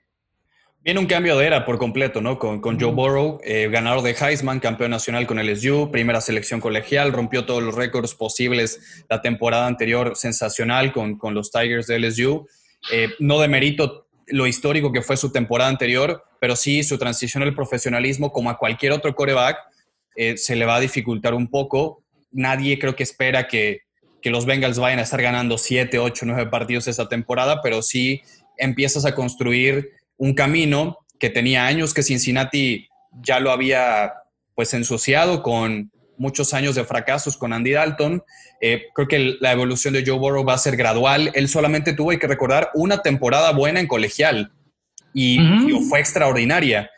Viene un cambio de era por completo, ¿no? Con, Joe Burrow, eh, ganador de Heisman, campeón nacional con LSU, primera selección colegial, rompió todos los récords posibles la temporada anterior, sensacional con, con los Tigers de LSU. Eh, no de mérito lo histórico que fue su temporada anterior, pero sí su transición al profesionalismo, como a cualquier otro coreback, eh, se le va a dificultar un poco. Nadie creo que espera que, que los Bengals vayan a estar ganando 7, 8, 9 partidos esta temporada, pero sí empiezas a construir un camino que tenía años que Cincinnati ya lo había pues ensuciado con muchos años de fracasos con Andy Dalton. Eh, creo que la evolución de Joe Burrow va a ser gradual. Él solamente tuvo, hay que recordar, una temporada buena en colegial y, fue extraordinaria.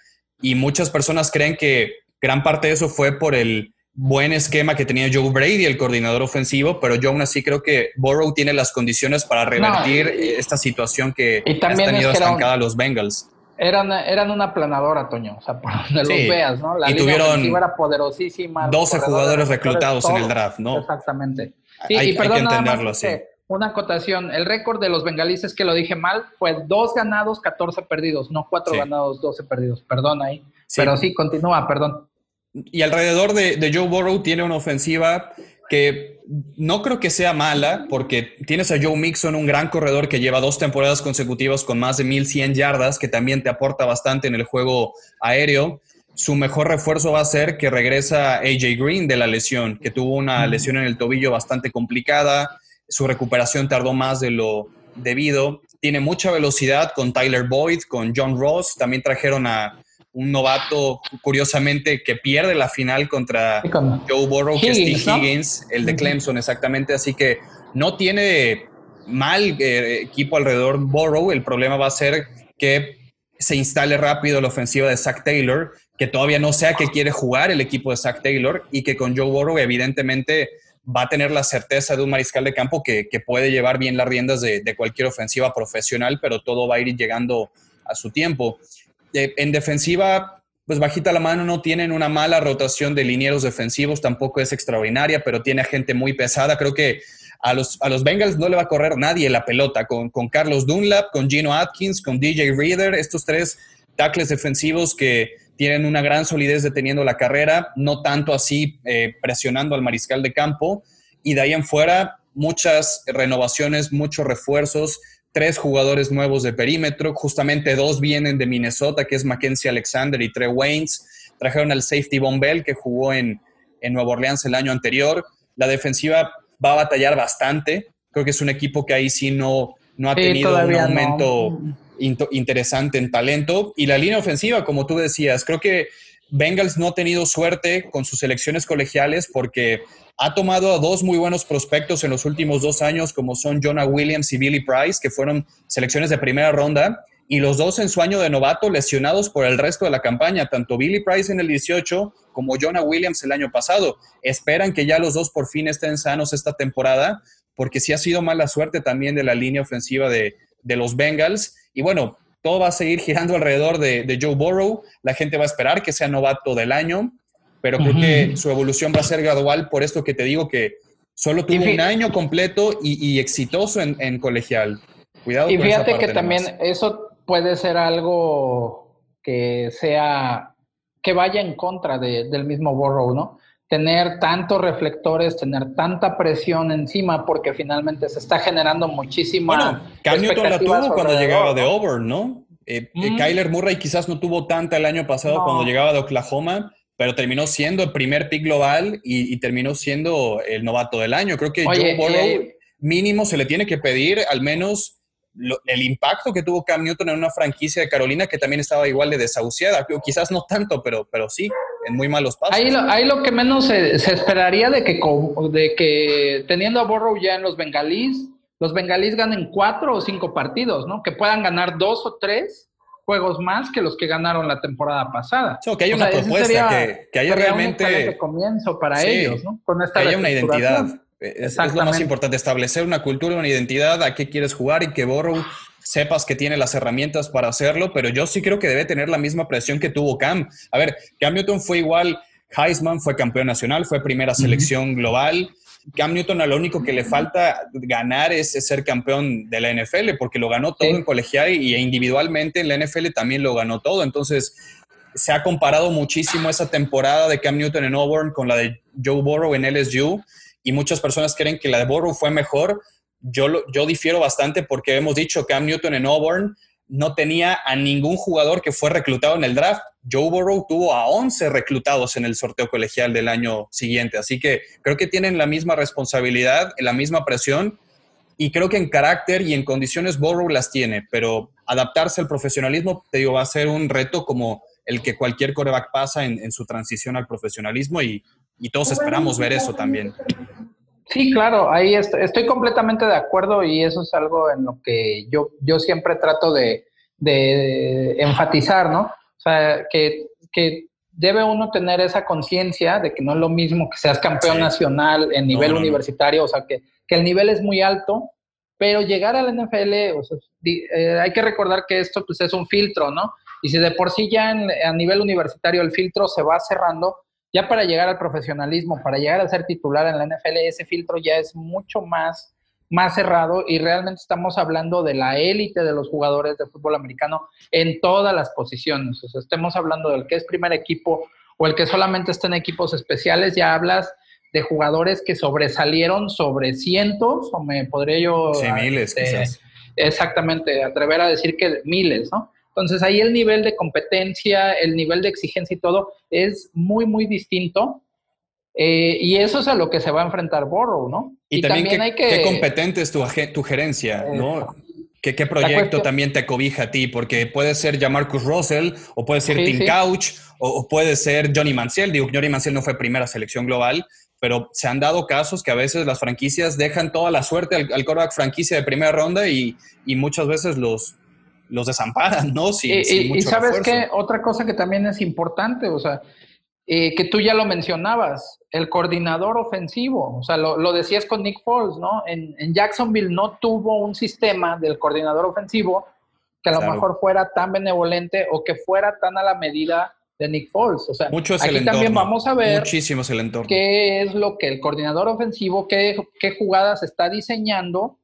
Y muchas personas creen que gran parte de eso fue por el buen esquema que tenía Joe Brady, el coordinador ofensivo, pero yo aún así creo que Burrow tiene las condiciones para revertir esta situación que han tenido estancada los Bengals. Eran, eran una planadora, Toño, o sea, por donde los veas, ¿no? La y tuvieron era poderosísima. 12 jugadores reclutados en el draft, ¿no? Exactamente. Sí, hay, y perdón, que entenderlo así. Una acotación, el récord de los bengalíes, que lo dije mal, fue dos ganados, 14 perdidos, no cuatro ganados, 12 perdidos, perdón ahí. Pero sí, continúa, perdón. Y alrededor de, de Joe Burrow tiene una ofensiva que no creo que sea mala, porque tienes a Joe Mixon, un gran corredor que lleva dos temporadas consecutivas con más de 1100 yardas, que también te aporta bastante en el juego aéreo. Su mejor refuerzo va a ser que regresa AJ Green de la lesión, que tuvo una lesión en el tobillo bastante complicada. Su recuperación tardó más de lo debido. Tiene mucha velocidad con Tyler Boyd, con John Ross. También trajeron a un novato, curiosamente, que pierde la final contra Joe Burrow, que es T. Higgins, el de Clemson, exactamente. Así que no tiene mal eh, equipo alrededor Burrow. El problema va a ser que se instale rápido la ofensiva de Zach Taylor, que todavía no sea que quiere jugar el equipo de Zach Taylor y que con Joe Burrow, evidentemente, va a tener la certeza de un mariscal de campo que, puede llevar bien las riendas de, de, cualquier ofensiva profesional, pero todo va a ir llegando a su tiempo en defensiva, pues bajita la mano, no tienen una mala rotación de linieros defensivos, tampoco es extraordinaria, pero tiene gente muy pesada. Creo que a los, a los Bengals no le va a correr nadie la pelota, con, con Carlos Dunlap, con Gino Atkins, con DJ Reader, estos tres tackles defensivos que tienen una gran solidez deteniendo la carrera, no tanto así eh, presionando al mariscal de campo. Y de ahí en fuera, muchas renovaciones, muchos refuerzos tres jugadores nuevos de perímetro, justamente dos vienen de Minnesota, que es Mackenzie Alexander y Trey Waynes. Trajeron al safety Von Bell, que jugó en, en Nueva Orleans el año anterior. La defensiva va a batallar bastante. Creo que es un equipo que ahí sí no, no ha tenido un aumento interesante en talento. Y la línea ofensiva, como tú decías, creo que Bengals no ha tenido suerte con sus selecciones colegiales porque ha tomado a dos muy buenos prospectos en los últimos dos años, como son Jonah Williams y Billy Price, que fueron selecciones de primera ronda, y los dos en su año de novato lesionados por el resto de la campaña, tanto Billy Price en el 18 como Jonah Williams el año pasado. Esperan que ya los dos por fin estén sanos esta temporada, porque sí ha sido mala suerte también de la línea ofensiva de, los Bengals. Y bueno, todo va a seguir girando alrededor de, de Joe Burrow. La gente va a esperar que sea novato del año pero creo que su evolución va a ser gradual por esto que te digo que solo tuvo un año completo y, exitoso en, colegial. Cuidado. Y fíjate que también eso puede ser algo que sea, que vaya en contra del mismo Borrow, ¿no? Tener tantos reflectores, tener tanta presión encima, porque finalmente se está generando muchísima. Bueno, Cam Newton la tuvo cuando llegaba de Auburn, ¿no? Eh, eh, Kyler Murray quizás no tuvo tanta el año pasado cuando llegaba de Oklahoma, pero terminó siendo el primer pick global y, terminó siendo el novato del año. Creo que Joe Burrow mínimo se le tiene que pedir al menos el impacto que tuvo Cam Newton en una franquicia de Carolina que también estaba igual de desahuciada. Quizás no tanto, pero, pero sí, en muy malos pasos. Ahí lo, lo que menos se, esperaría de que, de que teniendo a Burrow ya en los bengalís, los bengalís ganen cuatro o cinco partidos, ¿no? Que puedan ganar dos o tres juegos más que los que ganaron la temporada pasada. que haya una propuesta, que, que, haya realmente... comienzo para ellos, ¿no? Con esta que haya una identidad. Es, es, lo más importante, establecer una cultura, una identidad, a qué quieres jugar y que Borrow sepas que tiene las herramientas para hacerlo, pero yo sí creo que debe tener la misma presión que tuvo Cam. A ver, Cam Newton fue igual, Heisman fue campeón nacional, fue primera selección global, Cam Newton a lo único que le falta ganar es, ser campeón de la NFL, porque lo ganó todo en colegial y individualmente en la NFL también lo ganó todo. Entonces, se ha comparado muchísimo esa temporada de Cam Newton en Auburn con la de Joe Burrow en LSU y muchas personas creen que la de Burrow fue mejor. Yo, yo difiero bastante porque hemos dicho Cam Newton en Auburn no tenía a ningún jugador que fue reclutado en el draft. Joe Burrow tuvo a 11 reclutados en el sorteo colegial del año siguiente. Así que creo que tienen la misma responsabilidad, la misma presión. Y creo que en carácter y en condiciones Burrow las tiene, pero adaptarse al profesionalismo, te digo, va a ser un reto como el que cualquier coreback pasa en, su transición al profesionalismo y, todos esperamos ver eso también. Sí, claro, ahí estoy, completamente de acuerdo y eso es algo en lo que yo, yo siempre trato de, enfatizar, ¿no? O sea, que, debe uno tener esa conciencia de que no es lo mismo que seas campeón nacional en nivel universitario, o sea, que, que el nivel es muy alto, pero llegar al NFL, o sea, eh, hay que recordar que esto pues, es un filtro, ¿no? Y si de por sí ya a nivel universitario el filtro se va cerrando, ya para llegar al profesionalismo, para llegar a ser titular en la NFL, ese filtro ya es mucho más, más cerrado y realmente estamos hablando de la élite de los jugadores de fútbol americano en todas las posiciones. O sea, estemos hablando del que es primer equipo o el que solamente está en equipos especiales, ya hablas de jugadores que sobresalieron sobre cientos, o me podría yo... Sí, miles, este, quizás. Exactamente, atrever a decir que miles, ¿no? Entonces ahí el nivel de competencia, el nivel de exigencia y todo es muy, muy distinto. Eh, y eso es a lo que se va a enfrentar Borrow, ¿no? Y, también, hay que... qué competente es tu, tu gerencia, ¿no? ¿Qué, qué proyecto también te cobija a ti? Porque puede ser ya Marcus Russell, o puede ser Tim Couch, o, puede ser Johnny Manciel. Digo, Johnny Manciel no fue primera selección global, pero se han dado casos que a veces las franquicias dejan toda la suerte al, al quarterback franquicia de primera ronda y, y muchas veces los, los desamparan, ¿no? y, sabes qué, otra cosa que también es importante, o sea, eh, que tú ya lo mencionabas, el coordinador ofensivo, o sea, lo, decías con Nick Foles, ¿no? En, Jacksonville no tuvo un sistema del coordinador ofensivo que a lo mejor fuera tan benevolente o que fuera tan a la medida de Nick Foles. O sea, Mucho aquí también vamos a ver Muchísimo el entorno. qué es lo que el coordinador ofensivo, qué, qué jugadas está diseñando,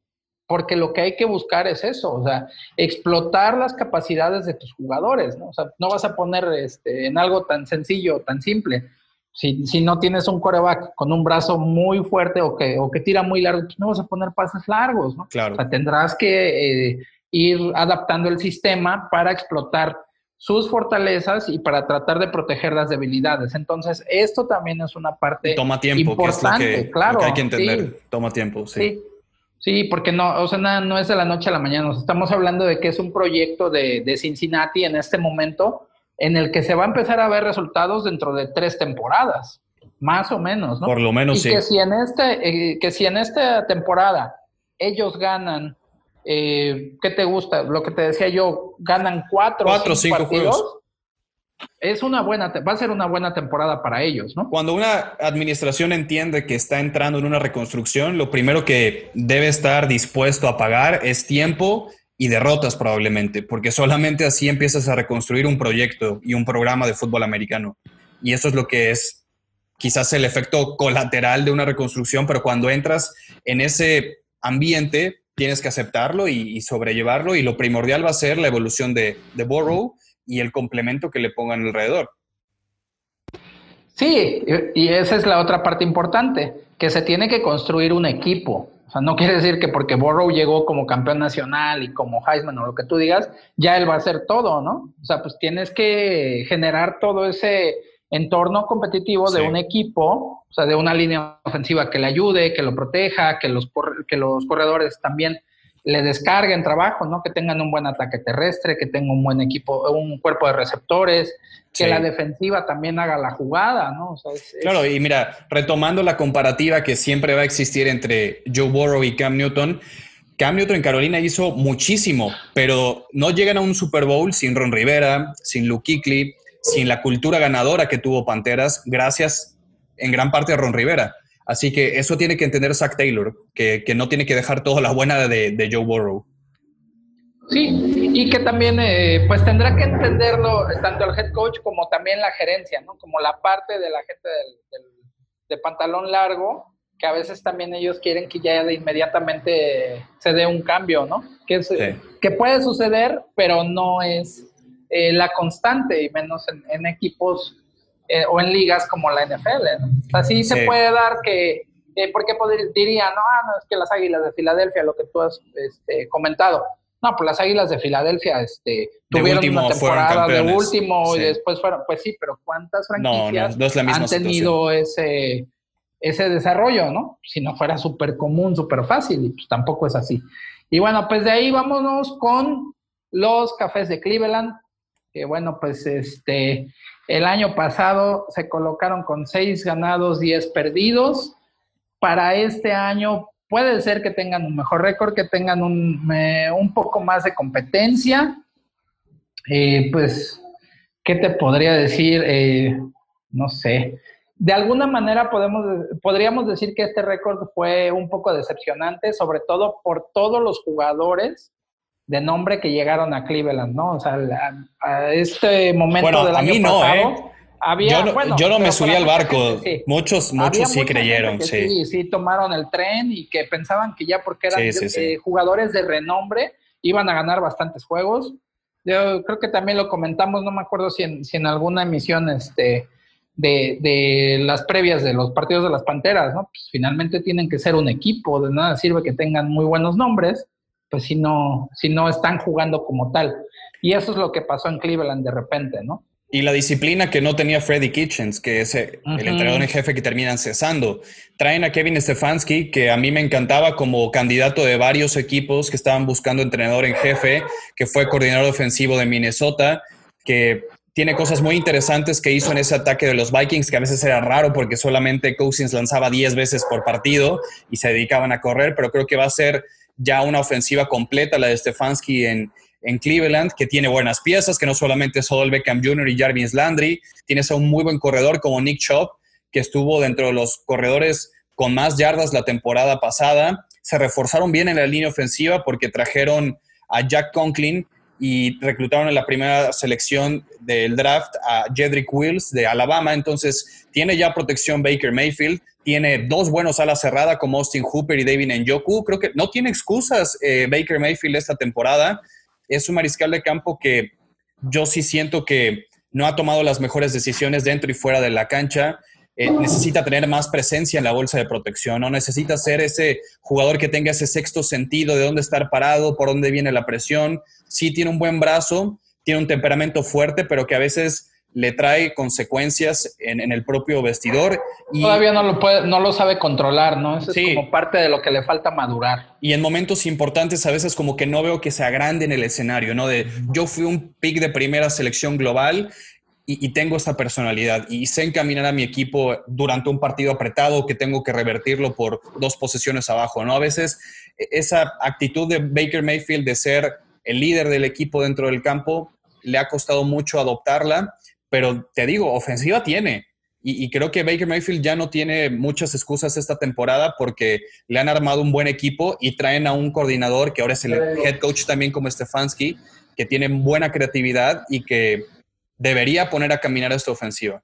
porque lo que hay que buscar es eso, o sea, explotar las capacidades de tus jugadores, ¿no? O sea, no vas a poner este, en algo tan sencillo, tan simple. Si, si no tienes un coreback con un brazo muy fuerte o que, o que tira muy largo, pues no vas a poner pases largos, ¿no? Claro. O sea, tendrás que eh, ir adaptando el sistema para explotar sus fortalezas y para tratar de proteger las debilidades. Entonces, esto también es una parte Toma tiempo, importante, que es lo que, claro, hay que entender. Toma tiempo, sí. sí. Porque no, o sea, no es de la noche a la mañana. estamos hablando de que es un proyecto de, de, Cincinnati en este momento en el que se va a empezar a ver resultados dentro de tres temporadas, más o menos, ¿no? Por lo menos, y Que si en este, eh, que si en esta temporada ellos ganan eh, ¿qué te gusta? Lo que te decía yo, ganan cuatro, cuatro o cinco, partidos. Juegos. Es una buena, va a ser una buena temporada para ellos, ¿no? Cuando una administración entiende que está entrando en una reconstrucción, lo primero que debe estar dispuesto a pagar es tiempo y derrotas probablemente, porque solamente así empiezas a reconstruir un proyecto y un programa de fútbol americano. Y eso es lo que es quizás el efecto colateral de una reconstrucción, pero cuando entras en ese ambiente, tienes que aceptarlo y, sobrellevarlo y lo primordial va a ser la evolución de, de y el complemento que le pongan alrededor. Sí, y esa es la otra parte importante, que se tiene que construir un equipo. O sea, no quiere decir que porque Borrow llegó como campeón nacional y como Heisman o lo que tú digas, ya él va a hacer todo, ¿no? O sea, pues tienes que generar todo ese entorno competitivo de un equipo, o sea, de una línea ofensiva que le ayude, que lo proteja, que los, que los corredores también le descarguen trabajo, ¿no? Que tengan un buen ataque terrestre, que tengan un buen equipo, un cuerpo de receptores, que la defensiva también haga la jugada, ¿no? Claro, y mira, retomando la comparativa que siempre va a existir entre Joe Burrow y Cam Newton, Cam Newton en Carolina hizo muchísimo, pero no llegan a un Super Bowl sin Ron Rivera, sin Luke Kuechly, sin la cultura ganadora que tuvo Panteras, gracias en gran parte a Ron Rivera. Así que eso tiene que entender Zach Taylor, que, no tiene que dejar toda la buena de, Joe Burrow. Sí, y que también eh, pues tendrá que entenderlo tanto el head coach como también la gerencia, ¿no? Como la parte de la gente del, de pantalón largo, que a veces también ellos quieren que ya de inmediatamente se dé un cambio, ¿no? Que, que puede suceder, pero no es eh, la constante, y menos en, equipos eh, o en ligas como la NFL. Así se puede dar que, eh, porque diría, no, ah, no, es que las Águilas de Filadelfia, lo que tú has este, comentado, no, pues las Águilas de Filadelfia este, tuvieron una temporada de último y después fueron, pues sí, pero ¿cuántas franquicias han tenido ese, ese desarrollo, no? Si no fuera súper común, súper fácil, y pues tampoco es así. Y bueno, pues de ahí vámonos con los Cafés de Cleveland, que bueno, pues este, el año pasado se colocaron con seis ganados, 10 perdidos. Para este año puede ser que tengan un mejor récord, que tengan un, un poco más de competencia. Eh, pues, ¿qué te podría decir? Eh, no sé. De alguna manera podemos, podríamos decir que este récord fue un poco decepcionante, sobre todo por todos los jugadores de nombre que llegaron a Cleveland, ¿no? O sea, a, este momento bueno, del a año mí no, pasado, ¿eh? Había, yo no, yo no me subí al barco. Muchos, muchos sí creyeron, sí. sí. sí. tomaron el tren y que pensaban que ya porque eran eh, jugadores de renombre iban a ganar bastantes juegos. Yo creo que también lo comentamos, no me acuerdo si en, si en alguna emisión este, de, de, las previas de los partidos de las Panteras, ¿no? Pues finalmente tienen que ser un equipo, de nada sirve que tengan muy buenos nombres, pues si no, si no están jugando como tal. Y eso es lo que pasó en Cleveland de repente, ¿no? Y la disciplina que no tenía Freddy Kitchens, que es el entrenador en jefe que terminan cesando. Traen a Kevin Stefanski, que a mí me encantaba como candidato de varios equipos que estaban buscando entrenador en jefe, que fue coordinador ofensivo de Minnesota, que tiene cosas muy interesantes que hizo en ese ataque de los Vikings, que a veces era raro porque solamente Cousins lanzaba 10 veces por partido y se dedicaban a correr, pero creo que va a ser ya una ofensiva completa la de Stefanski en, en Cleveland, que tiene buenas piezas, que no solamente es Odell Beckham Jr. y Jarvis Landry, tienes a un muy buen corredor como Nick Chubb, que estuvo dentro de los corredores con más yardas la temporada pasada. Se reforzaron bien en la línea ofensiva porque trajeron a Jack Conklin y reclutaron en la primera selección del draft a Jedrick Wills de Alabama. Entonces, tiene ya protección Baker Mayfield, tiene dos buenos alas cerradas como Austin Hooper y David Njoku. Creo que no tiene excusas eh, Baker Mayfield esta temporada es un mariscal de campo que yo sí siento que no ha tomado las mejores decisiones dentro y fuera de la cancha. Eh, necesita tener más presencia en la bolsa de protección, ¿no? Necesita ser ese jugador que tenga ese sexto sentido de dónde estar parado, por dónde viene la presión. Sí tiene un buen brazo, tiene un temperamento fuerte, pero que a veces le trae consecuencias en, el propio vestidor. Y, Todavía no lo, puede, no lo sabe controlar, ¿no? Eso es como parte de lo que le falta madurar. Y en momentos importantes a veces como que no veo que se agrande en el escenario, ¿no? De yo fui un pick de primera selección global y, tengo esta personalidad y sé encaminar a mi equipo durante un partido apretado que tengo que revertirlo por dos posesiones abajo, ¿no? A veces e, esa actitud de Baker Mayfield de ser el líder del equipo dentro del campo le ha costado mucho adoptarla pero te digo, ofensiva tiene. Y, creo que Baker Mayfield ya no tiene muchas excusas esta temporada porque le han armado un buen equipo y traen a un coordinador que ahora es el head coach también como Stefanski, que tiene buena creatividad y que debería poner a caminar esta ofensiva.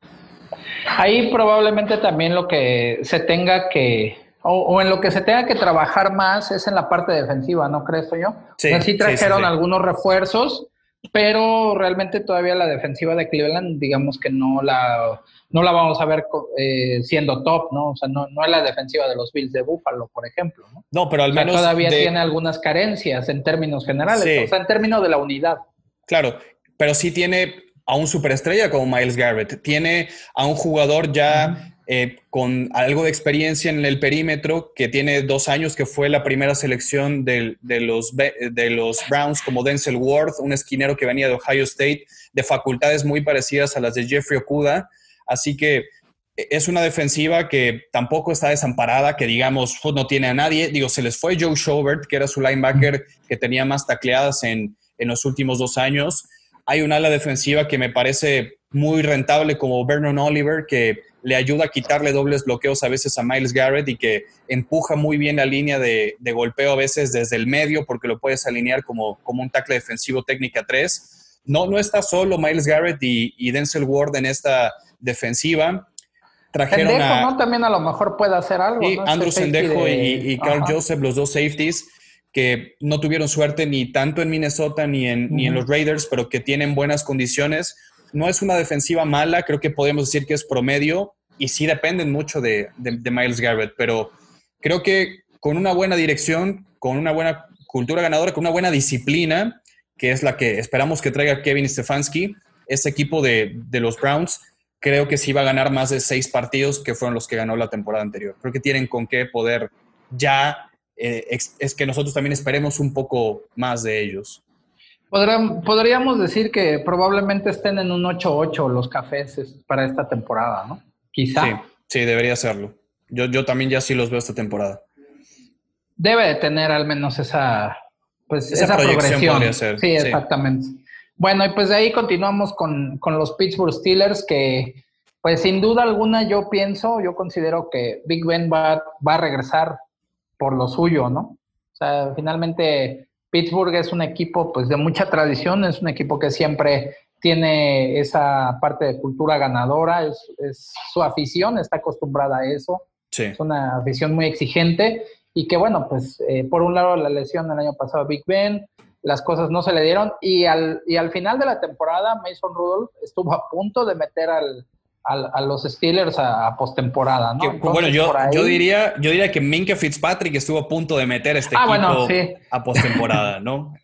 Ahí probablemente también lo que se tenga que, o, en lo que se tenga que trabajar más es en la parte defensiva, ¿no crees yo? Sí, sí trajeron algunos refuerzos, pero realmente todavía la defensiva de Cleveland, digamos que no la, no la vamos a ver eh, siendo top, ¿no? O sea, no, no es la defensiva de los Bills de Buffalo, por ejemplo, ¿no? No, pero al menos... todavía tiene algunas carencias en términos generales, o sea, en términos de la unidad. Claro, pero sí tiene a un superestrella como Miles Garrett, tiene a un jugador ya... Eh, con algo de experiencia en el perímetro, que tiene dos años, que fue la primera selección de, los, de los Browns como Denzel Ward, un esquinero que venía de Ohio State, de facultades muy parecidas a las de Jeffrey Okuda. Así que e, es una defensiva que tampoco está desamparada, que digamos pues, no tiene a nadie. Digo, se les fue Joe Schobert, que era su linebacker que tenía más tacleadas en, en los últimos dos años. Hay un ala defensiva que me parece muy rentable como Vernon Oliver, que le ayuda a quitarle dobles bloqueos a veces a Miles Garrett y que empuja muy bien la línea de, golpeo a veces desde el medio porque lo puedes alinear como, como un tackle defensivo técnica 3. No, no está solo Miles Garrett y, Denzel Ward en esta defensiva. Trajeron Sendejo, ¿no? También a lo mejor puede hacer algo. Y Andrew Sendejo y, Carl Joseph, los dos safeties, que no tuvieron suerte ni tanto en Minnesota ni en, ni en los Raiders, pero que tienen buenas condiciones no es una defensiva mala, creo que podemos decir que es promedio y sí dependen mucho de, Miles Garrett, pero creo que con una buena dirección, con una buena cultura ganadora, con una buena disciplina, que es la que esperamos que traiga Kevin Stefanski, ese equipo de, los Browns, creo que sí va a ganar más de seis partidos que fueron los que ganó la temporada anterior. Creo que tienen con qué poder ya, eh, es que nosotros también esperemos un poco más de ellos. podríamos decir que probablemente estén en un 8-8 los cafés para esta temporada, ¿no? Quizá. Sí, sí, debería serlo. Yo, yo también ya sí los veo esta temporada. Debe de tener al menos esa, pues, esa, progresión. Ser, sí, exactamente. Bueno, y pues de ahí continuamos con, con los Pittsburgh Steelers que pues sin duda alguna yo pienso, yo considero que Big Ben va, va a regresar por lo suyo, ¿no? O sea, finalmente Pittsburgh es un equipo pues de mucha tradición, es un equipo que siempre tiene esa parte de cultura ganadora, es, su afición está acostumbrada a eso, es una afición muy exigente y que bueno, pues eh, por un lado la lesión el año pasado a Big Ben, las cosas no se le dieron y al, y al final de la temporada Mason Rudolph estuvo a punto de meter al, a, los Steelers a, postemporada, ¿no? bueno, yo, yo, diría, yo diría que Minka Fitzpatrick estuvo a punto de meter este ah, equipo a postemporada, ¿no?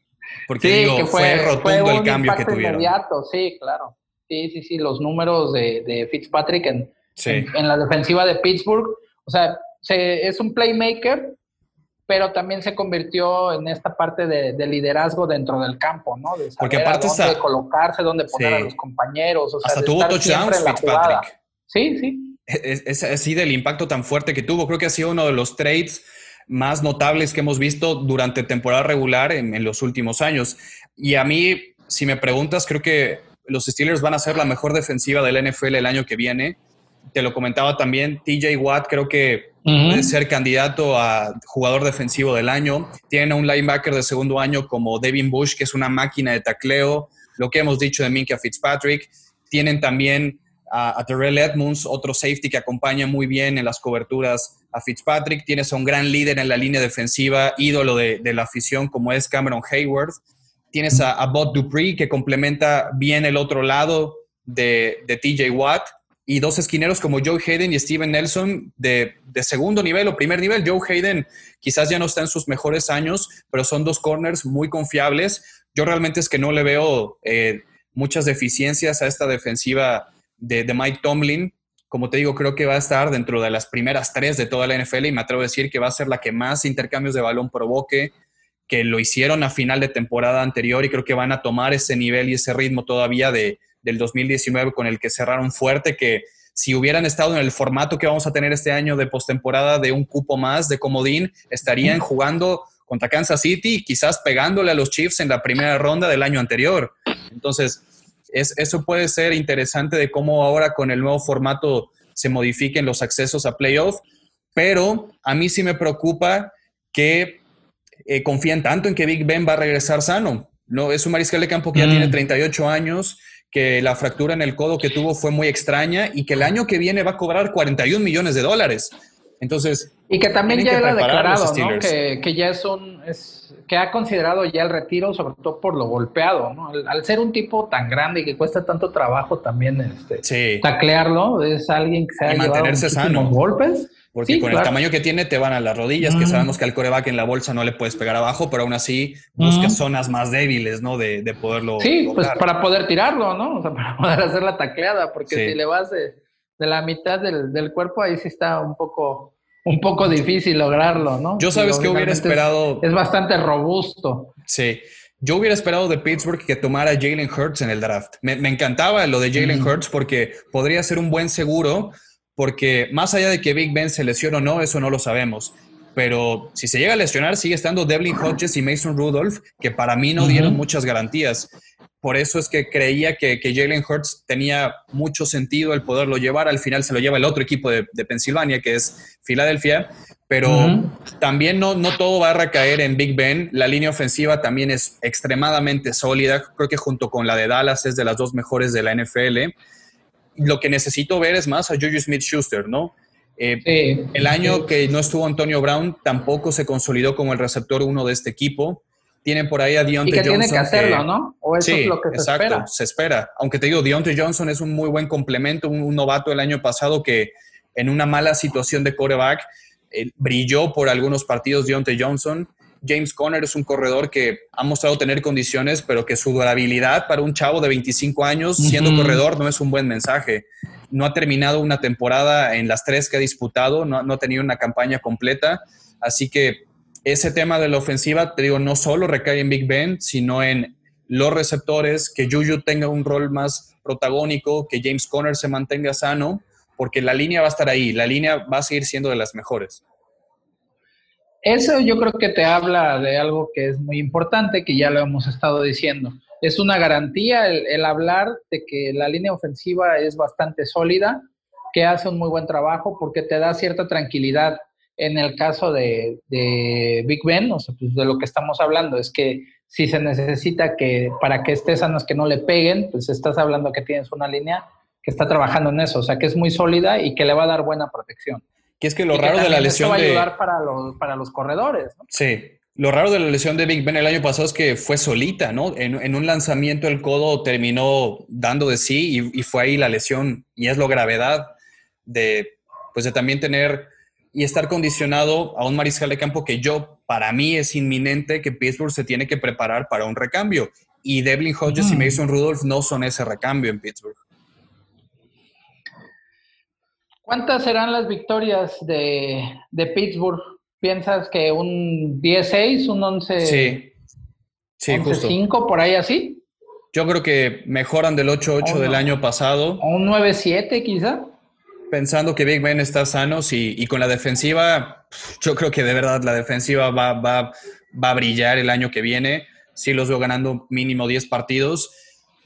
Porque digo, fue, rotundo el cambio que tuvieron. Inmediato, sí, claro. Sí, sí, sí, los números de, Fitzpatrick en, en, la defensiva de Pittsburgh, o sea, es un playmaker, pero también se convirtió en esta parte de, liderazgo dentro del campo, ¿no? De saber Porque aparte dónde colocarse, dónde poner a los compañeros. O sea, Hasta tuvo touchdowns Fitzpatrick. Sí, sí. Es, así del impacto tan fuerte que tuvo. Creo que ha sido uno de los trades más notables que hemos visto durante temporada regular en, en los últimos años. Y a mí, si me preguntas, creo que los Steelers van a ser la mejor defensiva del NFL el año que viene. Te lo comentaba también, TJ Watt creo que ser candidato a jugador defensivo del año. Tienen a un linebacker de segundo año como Devin Bush, que es una máquina de tacleo. Lo que hemos dicho de Minka Fitzpatrick. Tienen también a, Terrell Edmonds, otro safety que acompaña muy bien en las coberturas a Fitzpatrick. Tienes a un gran líder en la línea defensiva, ídolo de, la afición como es Cameron Hayward. Tienes a, a Bob Dupree que complementa bien el otro lado de, de TJ Watt y dos esquineros como Joe Hayden y Steven Nelson de, segundo nivel o primer nivel. Joe Hayden quizás ya no está en sus mejores años, pero son dos corners muy confiables. Yo realmente es que no le veo eh, muchas deficiencias a esta defensiva de, de, Mike Tomlin. Como te digo, creo que va a estar dentro de las primeras tres de toda la NFL y me atrevo a decir que va a ser la que más intercambios de balón provoque, que lo hicieron a final de temporada anterior y creo que van a tomar ese nivel y ese ritmo todavía de, del 2019 con el que cerraron fuerte, que si hubieran estado en el formato que vamos a tener este año de postemporada de un cupo más de comodín, estarían jugando contra Kansas City y quizás pegándole a los Chiefs en la primera ronda del año anterior. Entonces, es, eso puede ser interesante de cómo ahora con el nuevo formato se modifiquen los accesos a playoff, pero a mí sí me preocupa que eh, confían tanto en que Big Ben va a regresar sano. No, es un mariscal de campo que ya tiene 38 mm. años, que la fractura en el codo que tuvo fue muy extraña y que el año que viene va a cobrar 41 millones de dólares. Entonces. Y que también ya ha declarado, ¿no? Que, ya es un. Es, que ha considerado ya el retiro, sobre todo por lo golpeado, ¿no? Al, ser un tipo tan grande y que cuesta tanto trabajo también este, taclearlo, es alguien que se ha llevado muchísimos golpes. Porque con el tamaño que tiene te van a las rodillas, que sabemos que al coreback en la bolsa no le puedes pegar abajo, pero aún así busca zonas más débiles, ¿no? De, de poderlo. Sí, pues para poder tirarlo, ¿no? O sea, para poder hacer la tacleada, porque si le vas de, la mitad del, cuerpo, ahí sí está un poco, un poco difícil lograrlo, ¿no? Yo sabes que hubiera esperado. Es, bastante robusto. Sí. Yo hubiera esperado de Pittsburgh que tomara Jalen Hurts en el draft. Me, encantaba lo de Jalen Hurts porque podría ser un buen seguro porque más allá de que Big Ben se lesione o no, eso no lo sabemos. Pero si se llega a lesionar, sigue estando Devlin Hodges y Mason Rudolph, que para mí no dieron muchas garantías. Por eso es que creía que, Jalen Hurts tenía mucho sentido el poderlo llevar. Al final se lo lleva el otro equipo de, Pensilvania, que es Filadelfia. Pero también no, no todo va a recaer en Big Ben. La línea ofensiva también es extremadamente sólida. Creo que junto con la de Dallas es de las dos mejores de la NFL lo que necesito ver es más a Juju Smith Schuster, ¿no? Eh, el año que no estuvo Antonio Brown tampoco se consolidó como el receptor uno de este equipo. Tienen por ahí a Deontay Johnson. Tiene que hacerlo, ¿no? O eso es lo que se exacto, espera. Se espera. Aunque te digo, Deontay Johnson es un muy buen complemento, un, novato el año pasado que en una mala situación de coreback eh, brilló por algunos partidos Deontay Johnson. James Conner es un corredor que ha mostrado tener condiciones, pero que su durabilidad para un chavo de 25 años siendo corredor no es un buen mensaje. No ha terminado una temporada en las tres que ha disputado, no, ha tenido una campaña completa. Así que ese tema de la ofensiva, te digo, no solo recae en Big Ben, sino en los receptores, que Juju tenga un rol más protagónico, que James Conner se mantenga sano, porque la línea va a estar ahí, la línea va a seguir siendo de las mejores. Eso yo creo que te habla de algo que es muy importante, que ya lo hemos estado diciendo. Es una garantía el, hablar de que la línea ofensiva es bastante sólida, que hace un muy buen trabajo porque te da cierta tranquilidad. En el caso de, Big Ben, o sea, pues de lo que estamos hablando, es que si se necesita que para que estés sanos que no le peguen, pues estás hablando que tienes una línea que está trabajando en eso, o sea, que es muy sólida y que le va a dar buena protección. Que es que lo raro de la lesión va a ayudar para los, para los corredores. ¿no? Sí, lo raro de la lesión de Big Ben el año pasado es que fue solita, ¿no? En, un lanzamiento el codo terminó dando de sí y, fue ahí la lesión. Y es lo gravedad de, pues de también tener y estar condicionado a un mariscal de campo que yo, para mí es inminente que Pittsburgh se tiene que preparar para un recambio. Y Devlin Hodges y Mason Rudolph no son ese recambio en Pittsburgh. ¿Cuántas serán las victorias de, Pittsburgh? ¿Piensas que un 10-6, un 11? Sí, sí 5 por ahí así? Yo creo que mejoran del 8-8 del año pasado. ¿O un 9-7 quizá? Pensando que Big Ben está sano sí, y con la defensiva, yo creo que de verdad la defensiva va, va, va a brillar el año que viene. Sí los veo ganando mínimo 10 partidos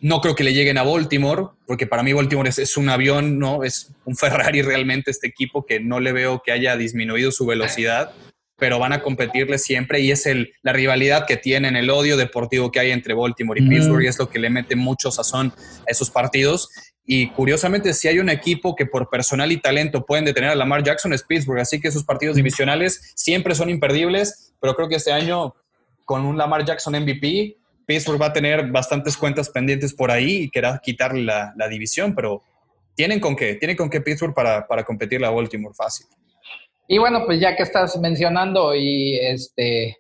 no creo que le lleguen a Baltimore, porque para mí Baltimore es, un avión, ¿no? Es un Ferrari realmente este equipo que no le veo que haya disminuido su velocidad, pero van a competirle siempre y es el, la rivalidad que tienen, el odio deportivo que hay entre Baltimore y Pittsburgh y es lo que le mete mucho sazón a esos partidos. Y curiosamente, si hay un equipo que por personal y talento pueden detener a Lamar Jackson es Pittsburgh, así que esos partidos divisionales siempre son imperdibles, pero creo que este año con un Lamar Jackson MVP Pittsburgh va a tener bastantes cuentas pendientes por ahí y querrá quitarle la, división, pero tienen con qué, tienen con qué Pittsburgh para, para competir la Baltimore fácil. Y bueno, pues ya que estás mencionando y este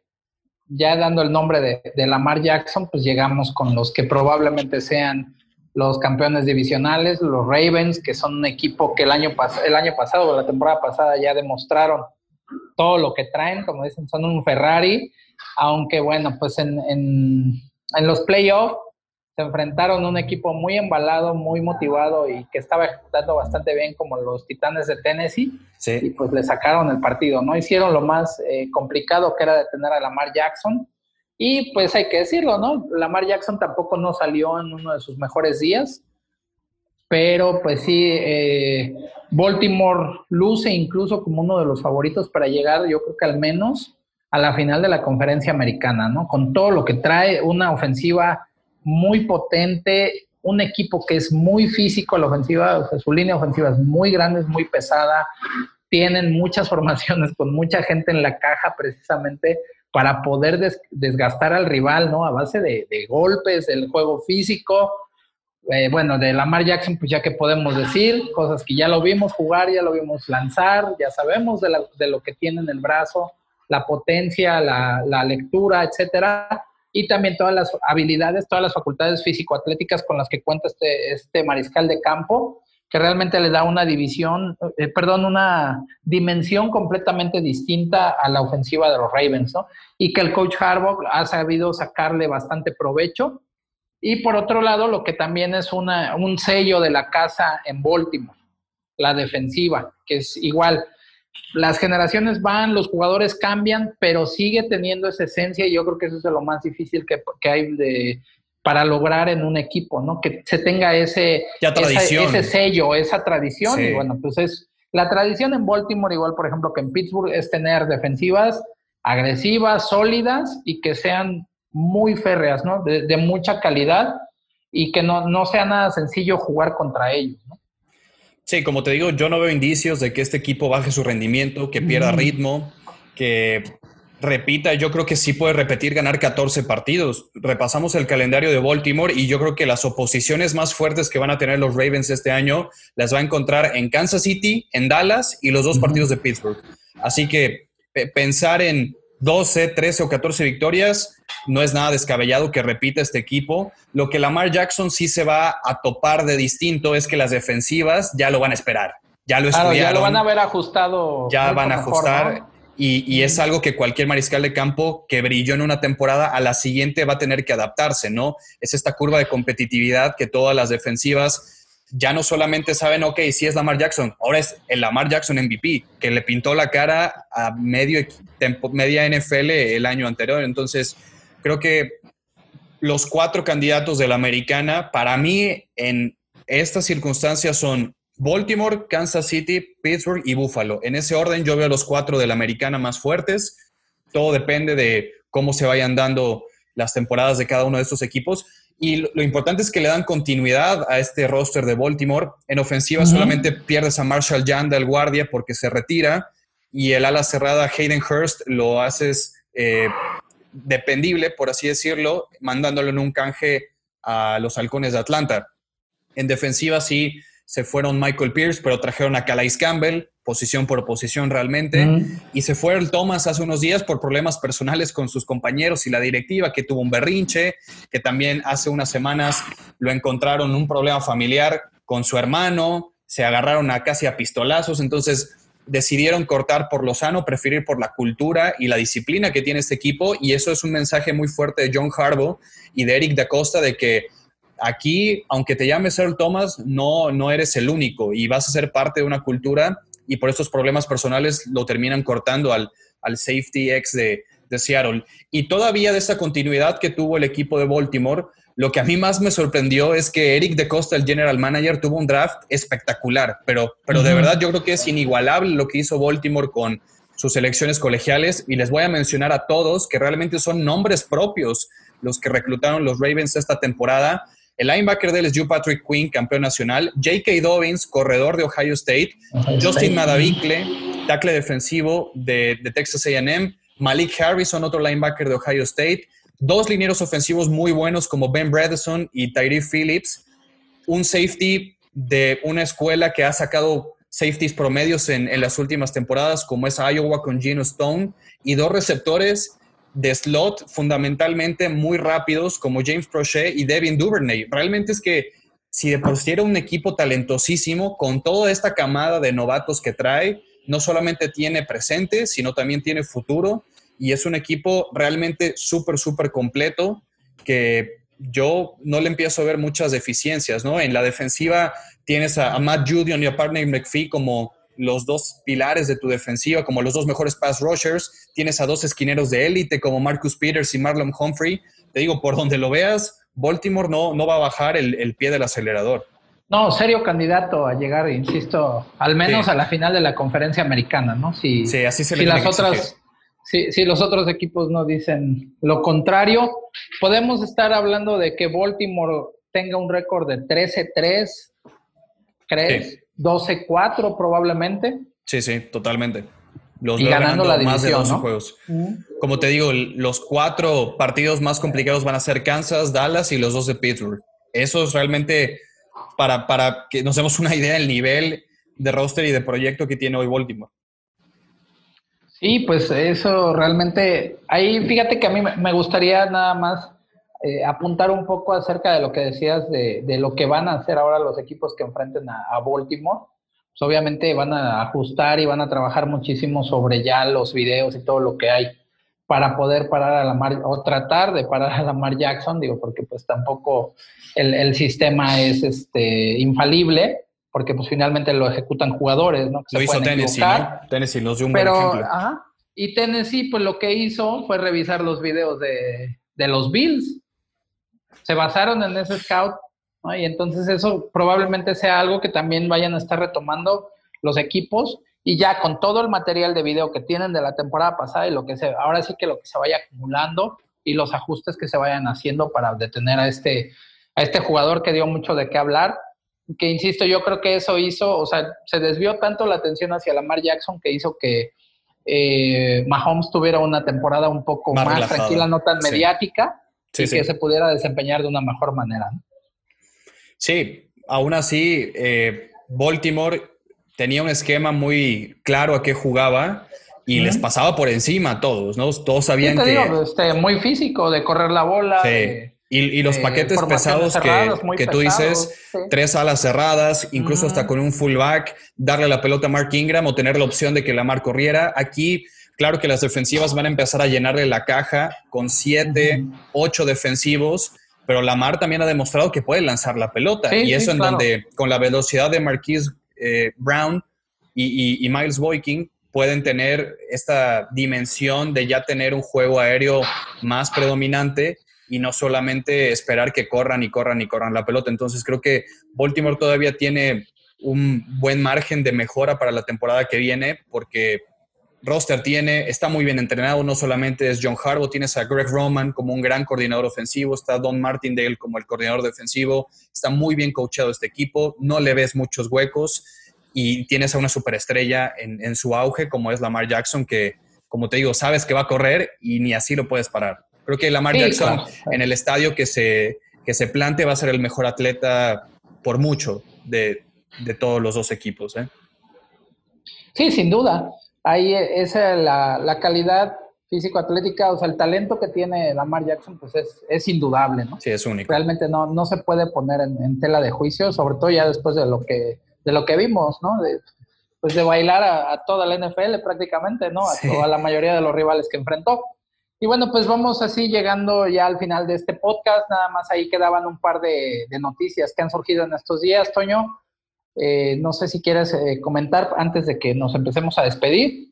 ya dando el nombre de, de, Lamar Jackson, pues llegamos con los que probablemente sean los campeones divisionales, los Ravens, que son un equipo que el año, el año pasado la temporada pasada ya demostraron todo lo que traen, como dicen, son un Ferrari, aunque bueno, pues en, en los playoffs se enfrentaron a un equipo muy embalado, muy motivado y que estaba ejecutando bastante bien como los Titanes de Tennessee. Y pues le sacaron el partido, ¿no? Hicieron lo más eh, complicado que era detener a Lamar Jackson. Y pues hay que decirlo, ¿no? Lamar Jackson tampoco no salió en uno de sus mejores días, pero pues sí, eh, Baltimore luce incluso como uno de los favoritos para llegar, yo creo que al menos a la final de la conferencia americana, ¿no? Con todo lo que trae, una ofensiva muy potente, un equipo que es muy físico, la ofensiva, o sea, su línea ofensiva es muy grande, es muy pesada, tienen muchas formaciones con mucha gente en la caja precisamente para poder desgastar al rival, ¿no? A base de, golpes, del juego físico. Eh, bueno, de Lamar Jackson, pues ya que podemos decir, cosas que ya lo vimos jugar, ya lo vimos lanzar, ya sabemos de, de lo que tiene en el brazo la potencia, la, lectura, etcétera, y también todas las habilidades, todas las facultades físico-atléticas con las que cuenta este, este mariscal de campo, que realmente le da una división, eh, perdón, una dimensión completamente distinta a la ofensiva de los Ravens, ¿no? Y que el coach Harbaugh ha sabido sacarle bastante provecho. Y por otro lado, lo que también es una, un sello de la casa en Baltimore, la defensiva, que es igual, las generaciones van, los jugadores cambian, pero sigue teniendo esa esencia y yo creo que eso es lo más difícil que, hay de, para lograr en un equipo, ¿no? Que se tenga ese, ese sello, esa tradición. Y bueno, pues es la tradición en Baltimore, igual por ejemplo que en Pittsburgh, es tener defensivas agresivas, sólidas y que sean muy férreas, ¿no? De, de mucha calidad y que no, no sea nada sencillo jugar contra ellos, ¿no? Sí, como te digo, yo no veo indicios de que este equipo baje su rendimiento, que pierda mm. ritmo, que repita. Yo creo que sí puede repetir ganar 14 partidos. Repasamos el calendario de Baltimore y yo creo que las oposiciones más fuertes que van a tener los Ravens este año las va a encontrar en Kansas City, en Dallas y los dos partidos de Pittsburgh. Así que pensar en 12, 13 o 14 victorias, no es nada descabellado que repita este equipo. Lo que Lamar Jackson sí se va a topar de distinto es que las defensivas ya lo van a esperar. Ya lo Ya lo van a ver ajustado. Ya van a ajustar. y, es algo que cualquier mariscal de campo que brilló en una temporada a la siguiente va a tener que adaptarse, ¿no? Es esta curva de competitividad que todas las defensivas ya no solamente saben, ok, si es Lamar Jackson, ahora es el Lamar Jackson MVP, que le pintó la cara a medio, media NFL el año anterior. Entonces, creo que los cuatro candidatos de la americana, para mí, en estas circunstancias son Baltimore, Kansas City, Pittsburgh y Buffalo. En ese orden yo veo los cuatro de la americana más fuertes. Todo depende de cómo se vayan dando las temporadas de cada uno de estos equipos. Y lo, importante es que le dan continuidad a este roster de Baltimore. En ofensiva solamente pierdes a Marshall Jan del guardia porque se retira y el ala cerrada Hayden Hurst lo haces eh, dependible, por así decirlo, mandándolo en un canje a los halcones de Atlanta. En defensiva sí se fueron Michael Pierce, pero trajeron a Calais Campbell, posición por posición realmente, y se fue el Thomas hace unos días por problemas personales con sus compañeros y la directiva, que tuvo un berrinche, que también hace unas semanas lo encontraron un problema familiar con su hermano, se agarraron a casi a pistolazos, entonces decidieron cortar por lo sano, preferir por la cultura y la disciplina que tiene este equipo, y eso es un mensaje muy fuerte de John Harbaugh y de Eric Da Costa de que Aquí, aunque te llames Earl Thomas, no, no eres el único y vas a ser parte de una cultura y por estos problemas personales lo terminan cortando al, al safety ex de, de Seattle. Y todavía de esa continuidad que tuvo el equipo de Baltimore, lo que a mí más me sorprendió es que Eric de Costa, el general manager, tuvo un draft espectacular, pero, pero de verdad yo creo que es inigualable lo que hizo Baltimore con sus selecciones colegiales. Y les voy a mencionar a todos que realmente son nombres propios los que reclutaron los Ravens esta temporada el linebacker de LSU, Patrick Quinn, campeón nacional, J.K. Dobbins, corredor de Ohio State, Justin Madavicle, tackle defensivo de, Texas AM, Malik Harrison, otro linebacker de Ohio State, dos linieros ofensivos muy buenos como Ben Bredesen y Tyree Phillips, un safety de una escuela que ha sacado safeties promedios en, en las últimas temporadas, como es Iowa con Geno Stone, y dos receptores de slot fundamentalmente muy rápidos como James Prochet y Devin Duvernay. Realmente es que si de por un equipo talentosísimo, con toda esta camada de novatos que trae, no solamente tiene presente, sino también tiene futuro. Y es un equipo realmente súper, súper completo que yo no le empiezo a ver muchas deficiencias, ¿no? En la defensiva tienes a, Matt Judion y a Partner McPhee como los dos pilares de tu defensiva, como los dos mejores pass rushers. Tienes a dos esquineros de élite como Marcus Peters y Marlon Humphrey. Te digo, por donde lo veas, Baltimore no, no va a bajar el, pie del acelerador. No, serio candidato a llegar, insisto, al menos a la final de la conferencia americana, ¿no? Si, sí, así se si las otras, si, si, los otros equipos no dicen lo contrario, podemos estar hablando de que Baltimore tenga un récord de 13-3, ¿crees? 12-4 probablemente. Sí, sí, totalmente. Los y ganando, la más de 12 juegos. Como te digo, los cuatro partidos más complicados van a ser Kansas, Dallas y los dos de Pittsburgh. Eso es realmente para, para que nos demos una idea del nivel de roster y de proyecto que tiene hoy Baltimore. Sí, pues eso realmente, ahí fíjate que a mí me gustaría nada más eh, apuntar un poco acerca de lo que decías de, lo que van a hacer ahora los equipos que enfrenten a, Baltimore. Pues obviamente van a ajustar y van a trabajar muchísimo sobre ya los videos y todo lo que hay para poder parar a la Mar, o tratar de parar a la Mar Jackson, digo, porque pues tampoco el, sistema es este infalible, porque pues finalmente lo ejecutan jugadores, ¿no? lo hizo Tennessee, ¿no? Tennessee los dio un Pero, buen ejemplo. Ajá, y Tennessee pues lo que hizo fue revisar los videos de, de los Bills se basaron en ese scout, ¿no? Y entonces eso probablemente sea algo que también vayan a estar retomando los equipos y ya con todo el material de video que tienen de la temporada pasada y lo que se, ahora sí que lo que se vaya acumulando y los ajustes que se vayan haciendo para detener a este, a este jugador que dio mucho de qué hablar, que insisto, yo creo que eso hizo, o sea, se desvió tanto la atención hacia Lamar Jackson que hizo que eh, Mahomes tuviera una temporada un poco más, tranquila, no tan mediática, y que se pudiera desempeñar de una mejor manera. Sí, aún así, eh, Baltimore tenía un esquema muy claro a qué jugaba y les pasaba por encima a todos, ¿no? Todos sabían que... este, muy físico, de correr la bola. Sí. y, los paquetes pesados que, tú dices, tres alas cerradas, incluso hasta con un fullback, darle la pelota a Mark Ingram o tener la opción de que la Mar corriera. Aquí claro que las defensivas van a empezar a llenarle la caja con siete, ocho defensivos, pero Lamar también ha demostrado que puede lanzar la pelota. y eso en donde con la velocidad de Marquise eh, Brown y, Miles Boykin pueden tener esta dimensión de ya tener un juego aéreo más predominante y no solamente esperar que corran y corran y corran la pelota. Entonces creo que Baltimore todavía tiene un buen margen de mejora para la temporada que viene porque roster tiene, está muy bien entrenado, no solamente es John Harbaugh, tienes a Greg Roman como un gran coordinador ofensivo, está Don Martindale como el coordinador defensivo, está muy bien coachado este equipo, no le ves muchos huecos y tienes a una superestrella en, en su auge como es Lamar Jackson que, como te digo, sabes que va a correr y ni así lo puedes parar. Creo que Lamar Jackson en el estadio que se, que se plante va a ser el mejor atleta por mucho de, de todos los dos equipos. ¿eh? Sí, sin duda. Ahí esa la, la calidad físico-atlética, o sea, el talento que tiene Lamar Jackson, pues es, es indudable, ¿no? Sí, es único. Realmente no, no se puede poner en, tela de juicio, sobre todo ya después de lo que, de lo que vimos, ¿no? De, pues de bailar a, toda la NFL prácticamente, ¿no? A, toda la mayoría de los rivales que enfrentó. Y bueno, pues vamos así llegando ya al final de este podcast. Nada más ahí quedaban un par de, noticias que han surgido en estos días, Toño. Eh, no sé si quieres eh, comentar antes de que nos empecemos a despedir.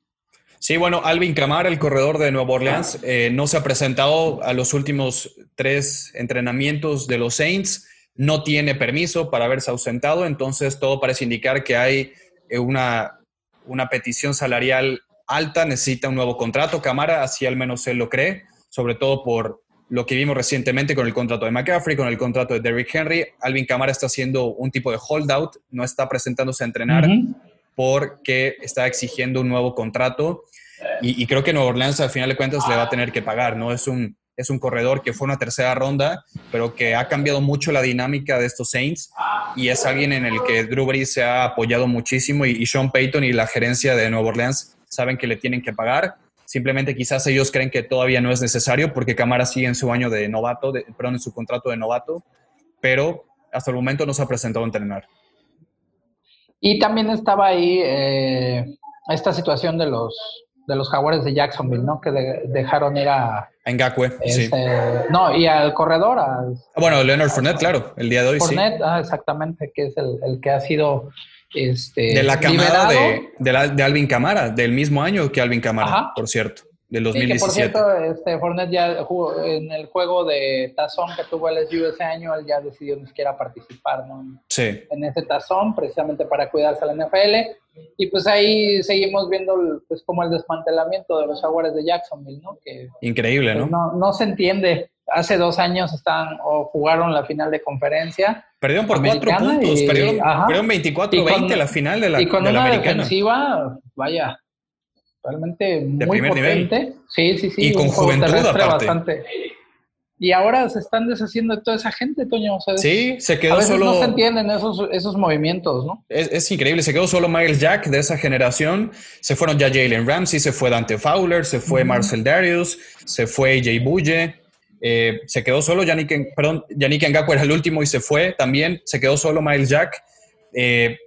Sí, bueno, Alvin Kamara, el corredor de Nueva Orleans, eh, no se ha presentado a los últimos tres entrenamientos de los Saints, no tiene permiso para haberse ausentado, entonces todo parece indicar que hay una, una petición salarial alta, necesita un nuevo contrato. Camara, así al menos él lo cree, sobre todo por lo que vimos recientemente con el contrato de McCaffrey, con el contrato de Derrick Henry. Alvin Camara está haciendo un tipo de holdout, no está presentándose a entrenar porque está exigiendo un nuevo contrato. Y, creo que Nueva Orleans al final de cuentas le va a tener que pagar, ¿no? Es un, es un corredor que fue una tercera ronda, pero que ha cambiado mucho la dinámica de estos Saints y es alguien en el que Drew Brees se ha apoyado muchísimo y, y Sean Payton y la gerencia de Nueva Orleans saben que le tienen que pagar. Simplemente quizás ellos creen que todavía no es necesario porque Camara sigue en su año de novato, de, perdón, en su contrato de novato, pero hasta el momento no se ha presentado a entrenar. Y también estaba ahí eh, esta situación de los de los jaguares de Jacksonville, ¿no? Que dejaron ir a... Ngakwe, sí. Este, no, y al corredor. Ah, bueno, Leonard Fournette, claro, el día de hoy Fournette, ah, exactamente, que es el, el que ha sido este, de la camada de, Alvin Camara, del mismo año que Alvin Camara, por cierto, del 2017. por cierto, este, Fournette ya jugó en el juego de tazón que tuvo LSU ese año, él ya decidió ni siquiera participar ¿no? sí. en ese tazón, precisamente para cuidarse a la NFL. Y pues ahí seguimos viendo pues como el desmantelamiento de los Jaguares de Jacksonville, ¿no? Que, Increíble, pues, ¿no? ¿no? se entiende. Hace dos años están o jugaron la final de conferencia. Perdieron por cuatro puntos, perdieron, 24-20 la final de la Y con una defensiva, vaya, realmente muy potente. Sí, sí, sí. Y con juventud aparte. Bastante. Y ahora se están deshaciendo de toda esa gente, Toño. sí, se quedó a veces solo. No se entienden esos, esos movimientos, ¿no? Es, increíble. Se quedó solo Miles Jack de esa generación. Se fueron ya Jalen Ramsey, se fue Dante Fowler, se fue Marcel Darius, se fue Jay Bulle. Eh, se quedó solo Yannick, perdón, Yannick Ngakwe era el último y se fue también. Se quedó solo Miles Jack. Eh,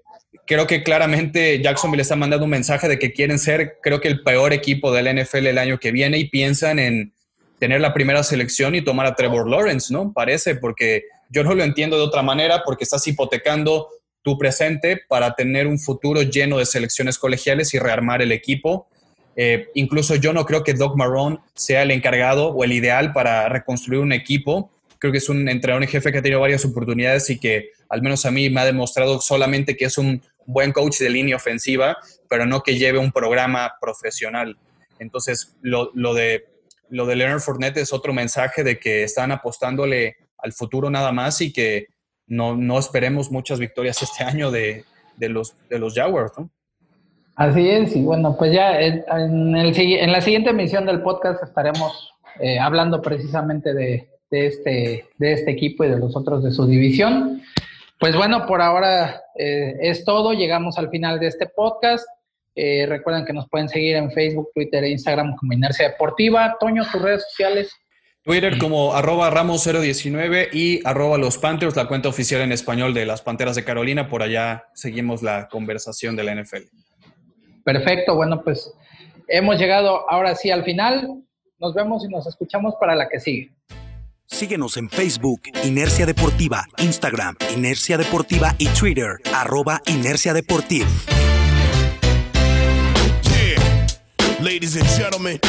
creo que claramente Jacksonville está mandando un mensaje de que quieren ser, creo que el peor equipo del NFL el año que viene y piensan en tener la primera selección y tomar a Trevor Lawrence, ¿no? Parece, porque yo no lo entiendo de otra manera, porque estás hipotecando tu presente para tener un futuro lleno de selecciones colegiales y rearmar el equipo. Eh, incluso yo no creo que Doc Marrone sea el encargado o el ideal para reconstruir un equipo. Creo que es un entrenador en jefe que ha tenido varias oportunidades y que al menos a mí me ha demostrado solamente que es un buen coach de línea ofensiva, pero no que lleve un programa profesional. Entonces, lo, lo de lo de Leonard Fournette es otro mensaje de que están apostándole al futuro nada más y que no, no esperemos muchas victorias este año de, de, los, de los Jaguars, ¿no? Así es, y bueno, pues ya en, el, en la siguiente emisión del podcast estaremos eh, hablando precisamente de, de, este, de este equipo y de los otros de su división. Pues bueno, por ahora eh, es todo, llegamos al final de este podcast. Eh, recuerden que nos pueden seguir en Facebook, Twitter e Instagram como Inercia Deportiva. Toño, tus redes sociales. Twitter como arroba ramos019 y arroba los Panthers, la cuenta oficial en español de las Panteras de Carolina. Por allá seguimos la conversación de la NFL. Perfecto, bueno, pues hemos llegado ahora sí al final. Nos vemos y nos escuchamos para la que sigue. Síguenos en Facebook, Inercia Deportiva, Instagram, Inercia Deportiva y Twitter, arroba Inercia Deportiva. Yeah. Ladies and gentlemen,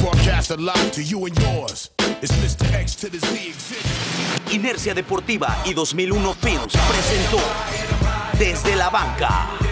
broadcast live to you and yours. It's Mr. X to the Z exhibit. Inercia Deportiva y 2001 Films presentó Desde la Banca.